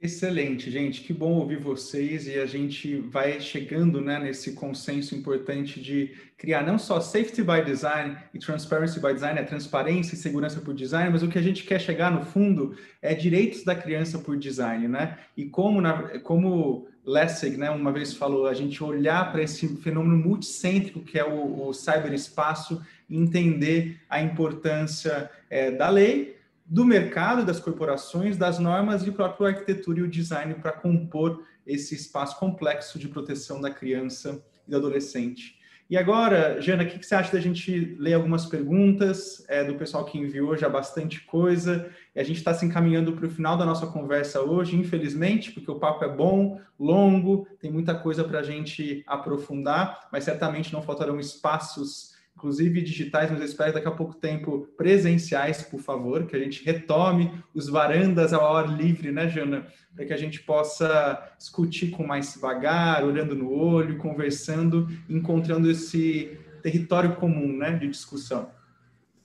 Excelente, gente. Que bom ouvir vocês e a gente vai chegando né, nesse consenso importante de criar não só safety by design e transparency by design, é transparência e segurança por design, mas o que a gente quer chegar no fundo é direitos da criança por design, né? E como, na, como Lessig, né, uma vez falou, a gente olhar para esse fenômeno multicêntrico que é o, o cyberespaço e entender a importância é, da lei do mercado, das corporações, das normas e própria arquitetura e o design para compor esse espaço complexo de proteção da criança e do adolescente. E agora, Jana, o que, você acha da gente ler algumas perguntas é, do pessoal que enviou já bastante coisa? E a gente está se encaminhando para o final da nossa conversa hoje, infelizmente, porque o papo é bom, longo, tem muita coisa para a gente aprofundar, mas certamente não faltarão espaços inclusive digitais, mas eu espero daqui a pouco tempo presenciais, por favor, que a gente retome os varandas ao ar livre, né, Jana? Para que a gente possa discutir com mais vagar, olhando no olho, conversando, encontrando esse território comum, né, de discussão.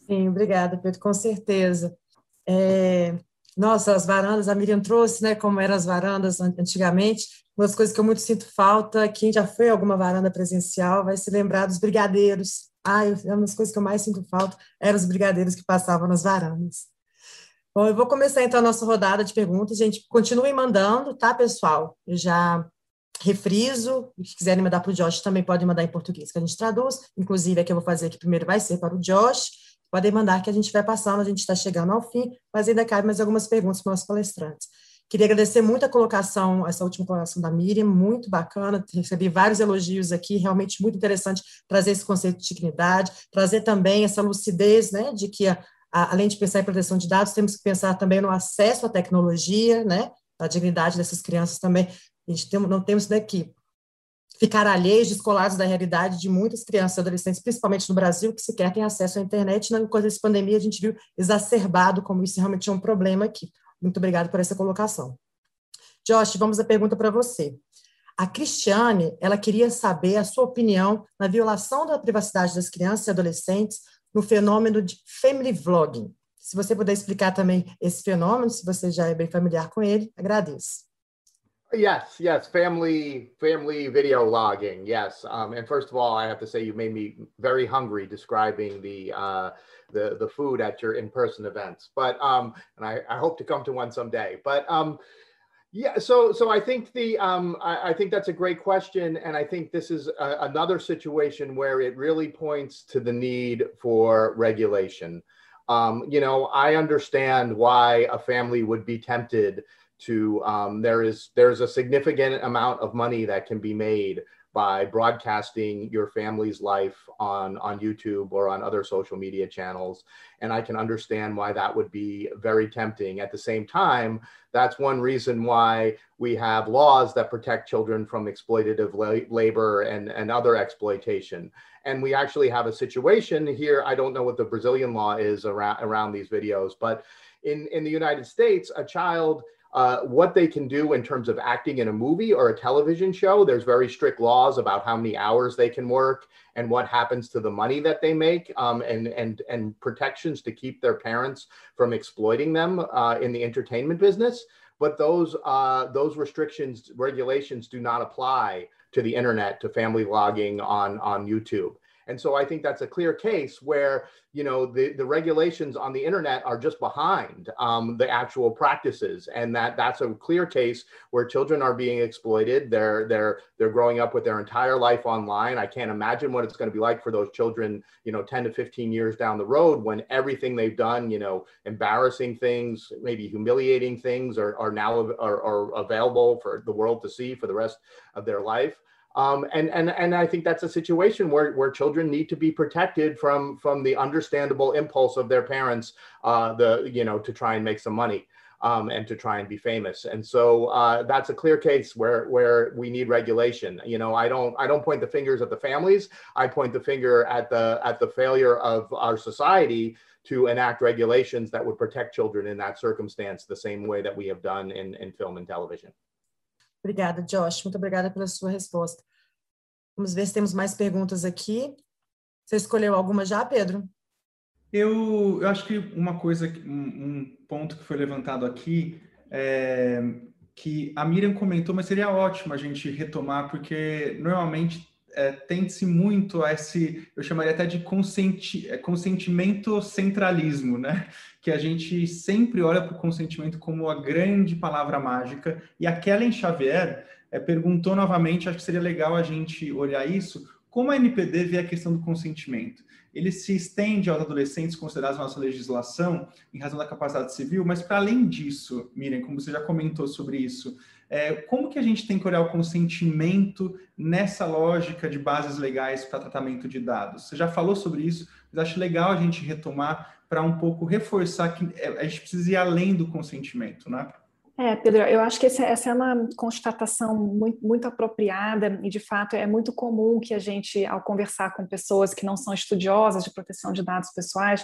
Sim, obrigada, Pedro, com certeza. É, nossa, as varandas, a Miriam trouxe, né, como eram as varandas antigamente, uma das coisas que eu muito sinto falta, quem já foi a alguma varanda presencial vai se lembrar dos brigadeiros, Ai, uma das coisas que eu mais sinto falta eram os brigadeiros que passavam nas varandas. Bom, eu vou começar então a nossa rodada de perguntas. Gente, continuem mandando, tá, pessoal? Eu já refriso, se quiserem mandar para o Josh, também podem mandar em português, que a gente traduz. Inclusive, a que eu vou fazer aqui primeiro vai ser para o Josh. Podem mandar que a gente vai passando, a gente está chegando ao fim, mas ainda cabe mais algumas perguntas para os palestrantes. Queria agradecer muito a colocação, essa última colocação da Miriam, muito bacana, recebi vários elogios aqui, realmente muito interessante trazer esse conceito de dignidade, trazer também essa lucidez, né, de que, a, a, além de pensar em proteção de dados, temos que pensar também no acesso à tecnologia, né, a dignidade dessas crianças também, a gente tem, não temos daqui ficar alheios, descolados da realidade de muitas crianças e adolescentes, principalmente no Brasil, que sequer têm acesso à internet, na coisa dessa pandemia a gente viu exacerbado como isso realmente é um problema aqui. Muito obrigada por essa colocação. Josh, vamos à pergunta para você. A Cristiane, ela queria saber a sua opinião na violação da privacidade das crianças e adolescentes no fenômeno de family vlogging. Se você puder explicar também esse fenômeno, se você já é bem familiar com ele, agradeço. Yes, yes, family family video logging. Yes, um, and first of all, I have to say you made me very hungry describing the uh, the the food at your in person events. But um, and I, I hope to come to one someday. But um, yeah, so so I think the um, I, I think that's a great question, and I think this is a, another situation where it really points to the need for regulation. Um, you know, I understand why a family would be tempted to um, there is there's a significant amount of money that can be made by broadcasting your family's life on on YouTube or on other social media channels. And I can understand why that would be very tempting. At the same time that's one reason why we have laws that protect children from exploitative la- labor and and other exploitation. And we actually have a situation here I don't know what the Brazilian law is around around these videos but in in the United States a child uh, what they can do in terms of acting in a movie or a television show. There's very strict laws about how many hours they can work and what happens to the money that they make, um, and and and protections to keep their parents from exploiting them uh, in the entertainment business. But those uh, those restrictions, regulations, do not apply to the internet, to family logging on on YouTube. And so I think that's a clear case where, you know, the, the regulations on the internet are just behind um, the actual practices. And that that's a clear case where children are being exploited. They're, they're, they're growing up with their entire life online. I can't imagine what it's going to be like for those children, you know, 10 to 15 years down the road when everything they've done, you know, embarrassing things, maybe humiliating things are, are now are, are available for the world to see for the rest of their life. Um, and and and I think that's a situation where where children need to be protected from from the understandable impulse of their parents, uh, the you know to try and make some money. Um, and to try and be famous. And so uh, that's a clear case where where we need regulation. You know, I don't I don't point the fingers at the families. I point the finger at the at the failure of our society to enact regulations that would protect children in that circumstance, the same way that we have done in, in film and television. Obrigada, Josh. Muito obrigada pela sua resposta. Vamos ver se temos mais perguntas aqui. Você escolheu alguma já, Pedro? Eu, eu acho que uma coisa, um, um ponto que foi levantado aqui é que a Miriam comentou, mas seria ótimo a gente retomar, porque normalmente é, tende-se muito a esse, eu chamaria até de consenti, é, consentimento centralismo, né? Que a gente sempre olha para o consentimento como a grande palavra mágica. E a Kellen Xavier é, perguntou novamente, acho que seria legal a gente olhar isso, como a NPD vê a questão do consentimento. Ele se estende aos adolescentes considerados na nossa legislação, em razão da capacidade civil, mas para além disso, Miriam, como você já comentou sobre isso, é, como que a gente tem que olhar o consentimento nessa lógica de bases legais para tratamento de dados? Você já falou sobre isso, mas acho legal a gente retomar para um pouco reforçar que é, a gente precisa ir além do consentimento, né? É, Pedro, eu acho que essa é uma constatação muito, muito, apropriada e, de fato, é muito comum que a gente, ao conversar com pessoas que não são estudiosas de proteção de dados pessoais,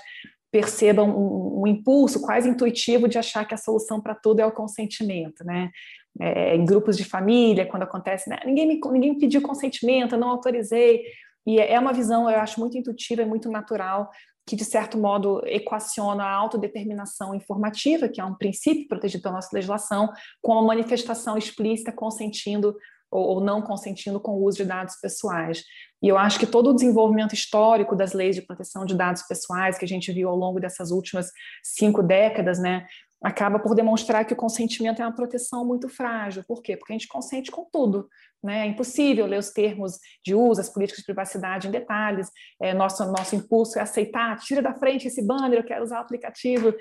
percebam um, um impulso quase intuitivo de achar que a solução para tudo é o consentimento, né? É, em grupos de família, quando acontece, né? ninguém, me, ninguém me pediu consentimento, eu não autorizei, e é uma visão, eu acho, muito intuitiva e muito natural que, de certo modo, equaciona a autodeterminação informativa, que é um princípio protegido pela nossa legislação, com a manifestação explícita consentindo ou, ou não consentindo com o uso de dados pessoais. E eu acho que todo o desenvolvimento histórico das leis de proteção de dados pessoais que a gente viu ao longo dessas últimas cinco décadas, né, acaba por demonstrar que o consentimento é uma proteção muito frágil. Por quê? Porque a gente consente com tudo. Né? É impossível ler os termos de uso, as políticas de privacidade em detalhes. É, nosso, nosso impulso é aceitar, tira da frente esse banner, eu quero usar o aplicativo.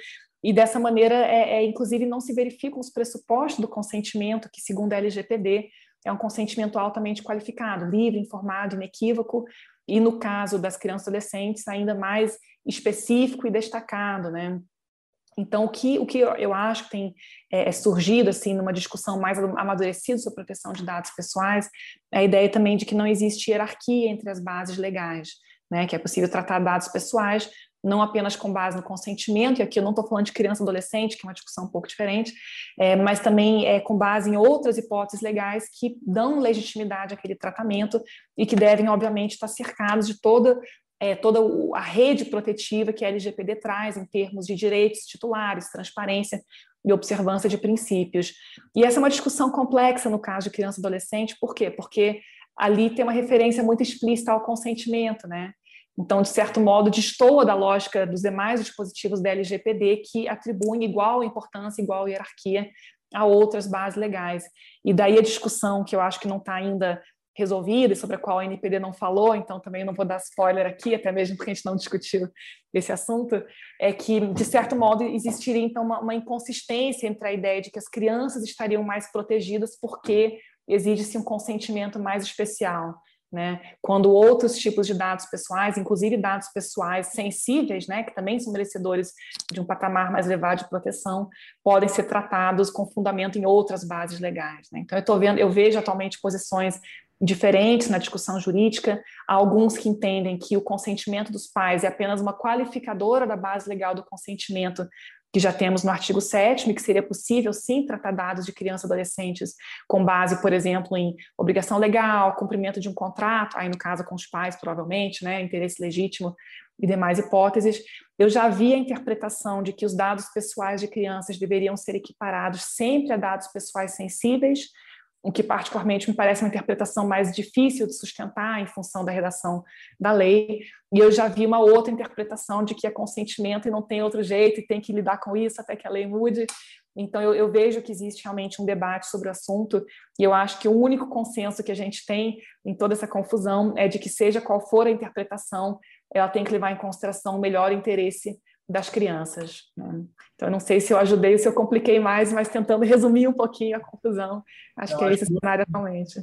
E dessa maneira, é, é, inclusive, não se verificam os pressupostos do consentimento, que, segundo a LGPD, é um consentimento altamente qualificado, livre, informado, inequívoco, e no caso das crianças e adolescentes, ainda mais específico e destacado, né? Então, o que, o que eu acho que tem é, é, surgido, assim, numa discussão mais amadurecida sobre proteção de dados pessoais, é a ideia também de que não existe hierarquia entre as bases legais, né, que é possível tratar dados pessoais não apenas com base no consentimento, e aqui eu não estou falando de criança e adolescente, que é uma discussão um pouco diferente, é, mas também é, com base em outras hipóteses legais que dão legitimidade àquele tratamento e que devem, obviamente, estar cercados de toda é, toda a rede protetiva que a LGPD traz em termos de direitos titulares, transparência e observância de princípios. E essa é uma discussão complexa no caso de criança e adolescente, por quê? Porque ali tem uma referência muito explícita ao consentimento, né? Então, de certo modo, destoa da lógica dos demais dispositivos da LGPD que atribuem igual importância, igual hierarquia a outras bases legais. E daí a discussão que eu acho que não está ainda resolvida e sobre a qual a NPD não falou, então também não vou dar spoiler aqui, até mesmo porque a gente não discutiu esse assunto, é que, de certo modo, existiria então uma, uma inconsistência entre a ideia de que as crianças estariam mais protegidas porque exige-se um consentimento mais especial. Né? Quando outros tipos de dados pessoais, inclusive dados pessoais sensíveis, né, que também são merecedores de um patamar mais elevado de proteção, podem ser tratados com fundamento em outras bases legais. Né? Então, eu vendo, eu vejo atualmente posições diferentes na discussão jurídica. Há alguns que entendem que o consentimento dos pais é apenas uma qualificadora da base legal do consentimento que já temos no artigo 7 que seria possível sim tratar dados de crianças e adolescentes com base, por exemplo, em obrigação legal, cumprimento de um contrato, aí no caso com os pais, provavelmente, né, interesse legítimo e demais hipóteses. Eu já vi a interpretação de que os dados pessoais de crianças deveriam ser equiparados sempre a dados pessoais sensíveis, o que particularmente me parece uma interpretação mais difícil de sustentar em função da redação da lei. E eu já vi uma outra interpretação de que é consentimento e não tem outro jeito e tem que lidar com isso até que a lei mude. Então, eu, eu, vejo que existe realmente um debate sobre o assunto, e eu acho que o único consenso que a gente tem em toda essa confusão é de que, seja qual for a interpretação, ela tem que levar em consideração o melhor interesse das crianças. Né? Então, eu não sei se eu ajudei ou se eu compliquei mais, mas tentando resumir um pouquinho a confusão. Acho eu que é esse cenário atualmente.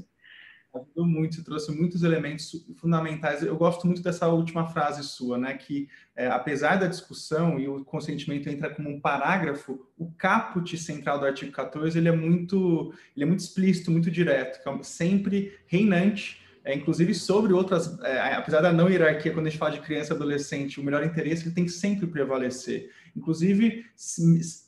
Ajudou muito, trouxe muitos elementos fundamentais. Eu gosto muito dessa última frase sua, né? Que é, apesar da discussão e o consentimento entra como um parágrafo, o caput central do artigo 14 ele é muito, ele é muito explícito, muito direto, é sempre reinante é, inclusive sobre outras, é, apesar da não hierarquia, quando a gente fala de criança e adolescente, o melhor interesse ele tem que sempre prevalecer. Inclusive, se,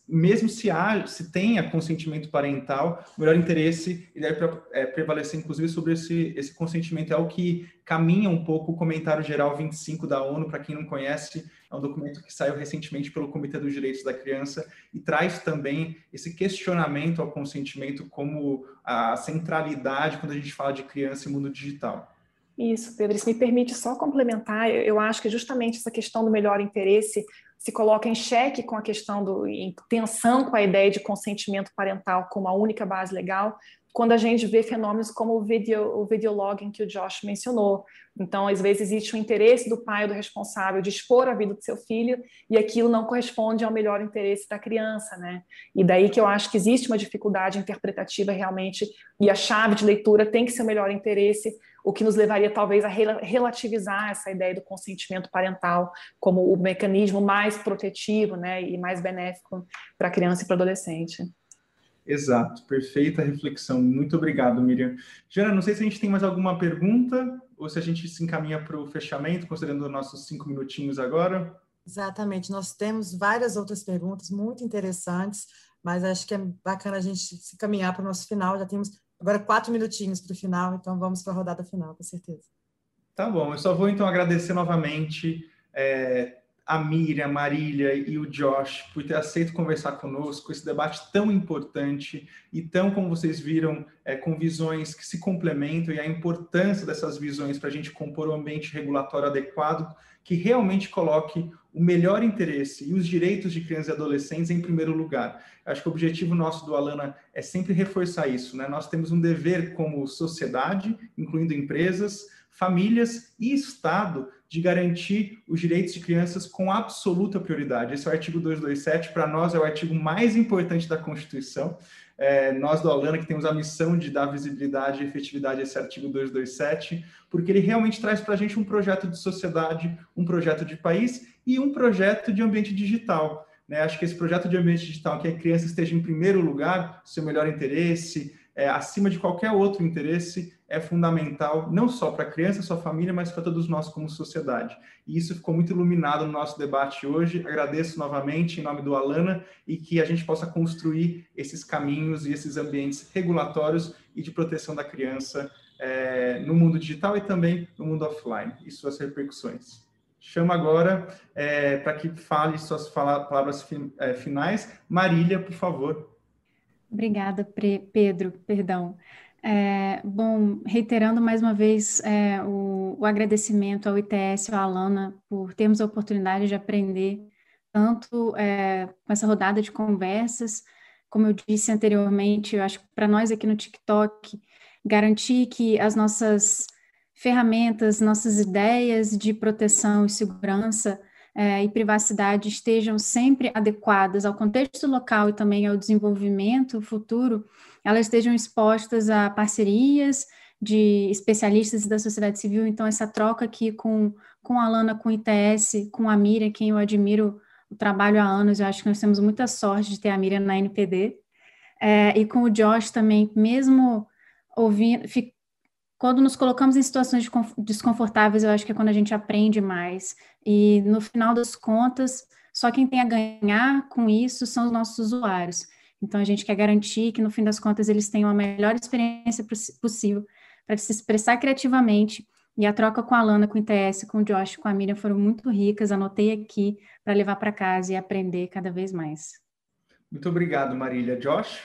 mesmo se, há, se tenha consentimento parental, o melhor interesse ele deve é, prevalecer, inclusive, sobre esse, esse consentimento. É o que caminha um pouco o comentário geral 25 da ONU, para quem não conhece, é um documento que saiu recentemente pelo Comitê dos Direitos da Criança e traz também esse questionamento ao consentimento como a centralidade quando a gente fala de criança e mundo digital. Isso, Pedro, isso me permite só complementar. Eu acho que justamente essa questão do melhor interesse se coloca em xeque com a questão do em tensão com a ideia de consentimento parental como a única base legal, quando a gente vê fenômenos como o video, o videologging que o Josh mencionou. Então, às vezes existe o interesse do pai ou do responsável de expor a vida do seu filho e aquilo não corresponde ao melhor interesse da criança, né? E daí que eu acho que existe uma dificuldade interpretativa realmente e a chave de leitura tem que ser o melhor interesse, o que nos levaria talvez a relativizar essa ideia do consentimento parental como o mecanismo mais protetivo, né, e mais benéfico para a criança e para o adolescente. Exato, perfeita reflexão. Muito obrigado, Miriam. Jana, não sei se a gente tem mais alguma pergunta ou se a gente se encaminha para o fechamento, considerando nossos cinco minutinhos agora. Exatamente, nós temos várias outras perguntas muito interessantes, mas acho que é bacana a gente se caminhar para o nosso final. Já temos agora quatro minutinhos para o final, então vamos para a rodada final, com certeza. Tá bom, eu só vou então agradecer novamente. É a Miriam, Marília e o Josh por ter aceito conversar conosco, esse debate tão importante e tão, como vocês viram, é, com visões que se complementam e a importância dessas visões para a gente compor um ambiente regulatório adequado que realmente coloque o melhor interesse e os direitos de crianças e adolescentes em primeiro lugar. Acho que o objetivo nosso do Alana é sempre reforçar isso. Né? Nós temos um dever como sociedade, incluindo empresas, famílias e Estado, de garantir os direitos de crianças com absoluta prioridade. Esse é o artigo 227, para nós é o artigo mais importante da Constituição. É, nós do Alana que temos a missão de dar visibilidade e efetividade a esse artigo 227, porque ele realmente traz para a gente um projeto de sociedade, um projeto de país e um projeto de ambiente digital. Né? Acho que esse projeto de ambiente digital, que a criança esteja em primeiro lugar, seu melhor interesse, é, acima de qualquer outro interesse, é fundamental, não só para a criança, sua família, mas para todos nós como sociedade. E isso ficou muito iluminado no nosso debate hoje. Agradeço novamente em nome do Alana e que a gente possa construir esses caminhos e esses ambientes regulatórios e de proteção da criança é, no mundo digital e também no mundo offline e suas repercussões. Chamo agora é, para que fale suas palavras fin, é, finais. Marília, por favor. Obrigada, Pedro, perdão. É, bom, reiterando mais uma vez é, o, o, agradecimento ao ITS, ao Alana, por termos a oportunidade de aprender tanto é, com essa rodada de conversas, como eu disse anteriormente, eu acho que para nós aqui no TikTok, garantir que as nossas ferramentas, nossas ideias de proteção e segurança é, e privacidade estejam sempre adequadas ao contexto local e também ao desenvolvimento futuro, elas estejam expostas a parcerias de especialistas da sociedade civil. Então, essa troca aqui com, com a Lana, com o ITS, com a Miriam, quem eu admiro o trabalho há anos, eu acho que nós temos muita sorte de ter a Miriam na NPD, é, e com o Josh também, mesmo ouvindo, quando nos colocamos em situações desconfortáveis, eu acho que é quando a gente aprende mais. E no final das contas, só quem tem a ganhar com isso são os nossos usuários. Então, a gente quer garantir que, no fim das contas, eles tenham a melhor experiência possível para se expressar criativamente. E a troca com a Lana, com o ITS, com o Josh, com a Miriam foram muito ricas. Anotei aqui para levar para casa e aprender cada vez mais. Muito obrigado, Marília. Josh?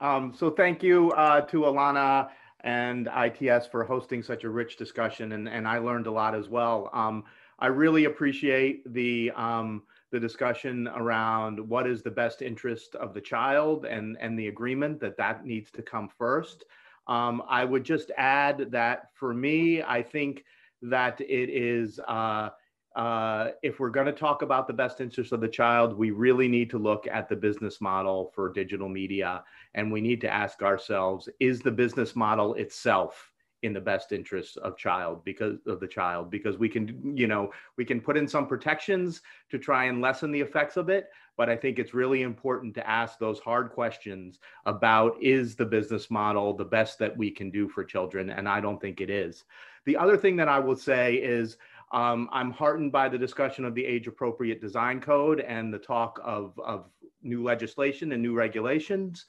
Um, so thank you uh, to Alana and ITS for hosting such a rich discussion, and, and I learned a lot as well. Um, I really appreciate the um, the discussion around what is the best interest of the child and and the agreement that that needs to come first. Um, I would just add that for me, I think that it is. Uh, uh, if we're going to talk about the best interest of the child, we really need to look at the business model for digital media. And we need to ask ourselves, is the business model itself in the best interests of child because of the child because we can you know we can put in some protections to try and lessen the effects of it but i think it's really important to ask those hard questions about is the business model the best that we can do for children and i don't think it is the other thing that i will say is um, I'm heartened by the discussion of the age appropriate design code and the talk of, of new legislation and new regulations.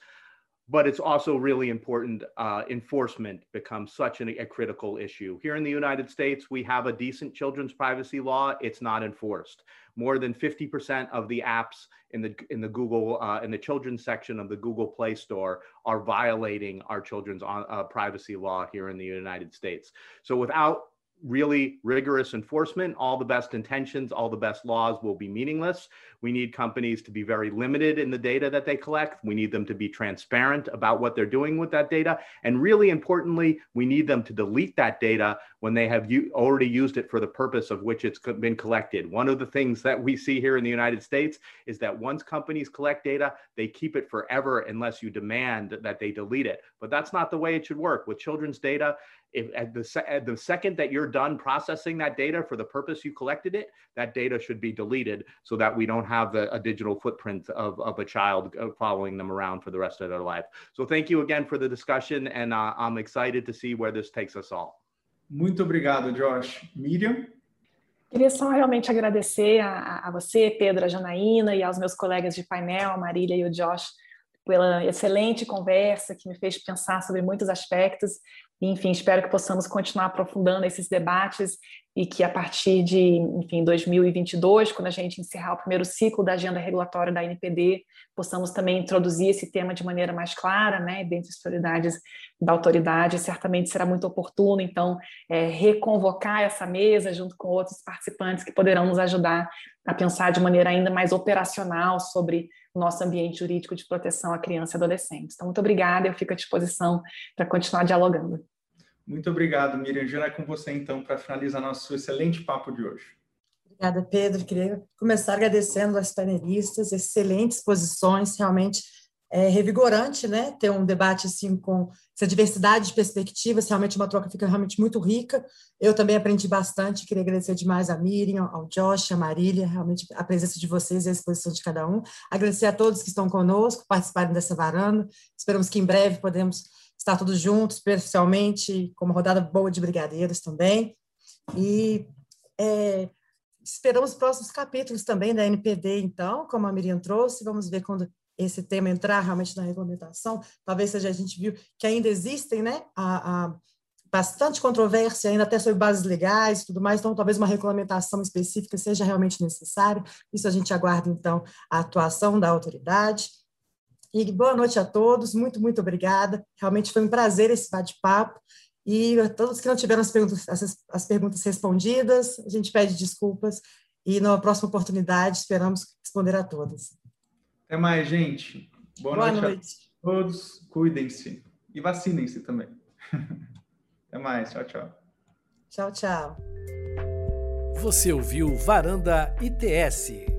But it's also really important. Uh, enforcement becomes such an, a critical issue. Here in the United States, we have a decent children's privacy law. It's not enforced. More than 50% of the apps in the in the Google uh, in the children's section of the Google Play Store are violating our children's on, uh, privacy law here in the United States. So without really rigorous enforcement, all the best intentions, all the best laws will be meaningless. We need companies to be very limited in the data that they collect. We need them to be transparent about what they're doing with that data. And really importantly, we need them to delete that data when they have already used it for the purpose of which it's been collected. One of the things that we see here in the United States is that once companies collect data, they keep it forever unless you demand that they delete it. But that's not the way it should work. With children's data, if at the, at the second that you're done processing that data for the purpose you collected it, that data should be deleted so that we don't have the, a digital footprint of, of a child uh, following them around for the rest of their life. So thank you again for the discussion, and uh, I'm excited to see where this takes us all. Muito obrigado, Josh. Miriam? Queria só realmente agradecer a, a você, Pedro, a Janaína e aos meus colegas de painel, a Marília e o Josh, pela excelente conversa que me fez pensar sobre muitos aspectos. Enfim, espero que possamos continuar aprofundando esses debates e que a partir de, enfim, 2022, quando a gente encerrar o primeiro ciclo da agenda regulatória da NPD, possamos também introduzir esse tema de maneira mais clara, né, dentre as prioridades da autoridade, certamente será muito oportuno, então, é, reconvocar essa mesa junto com outros participantes que poderão nos ajudar a pensar de maneira ainda mais operacional sobre o nosso ambiente jurídico de proteção à criança e adolescente. Então, muito obrigada, eu fico à disposição para continuar dialogando. Muito obrigado, Miriam. Já é com você, então, para finalizar nosso excelente papo de hoje. Obrigada, Pedro. Queria começar agradecendo as panelistas, excelentes posições, realmente é revigorante, né? Ter um debate assim com essa diversidade de perspectivas, realmente uma troca fica realmente muito rica. Eu também aprendi bastante, queria agradecer demais a Miriam, ao Josh, a Marília, realmente a presença de vocês e a exposição de cada um. Agradecer a todos que estão conosco, participarem dessa varanda. Esperamos que em breve podemos estar todos juntos, especialmente com uma rodada boa de brigadeiros também. E é, esperamos os próximos capítulos também da NPD, então, como a Miriam trouxe, vamos ver quando esse tema entrar realmente na regulamentação. Talvez seja a gente viu que ainda existem, né, a, a bastante controvérsia ainda até sobre bases legais e tudo mais, então talvez uma regulamentação específica seja realmente necessária. Isso a gente aguarda, então, a atuação da autoridade. E boa noite a todos, muito, muito obrigada. Realmente foi um prazer esse bate-papo. E a todos que não tiveram as perguntas, as, as perguntas respondidas, a gente pede desculpas e na próxima oportunidade esperamos responder a todas. Até mais, gente. Boa, Boa noite, noite, a todos. Cuidem-se e vacinem-se também. [laughs] Até mais. Tchau, tchau. Tchau, tchau. Você ouviu Varanda ITS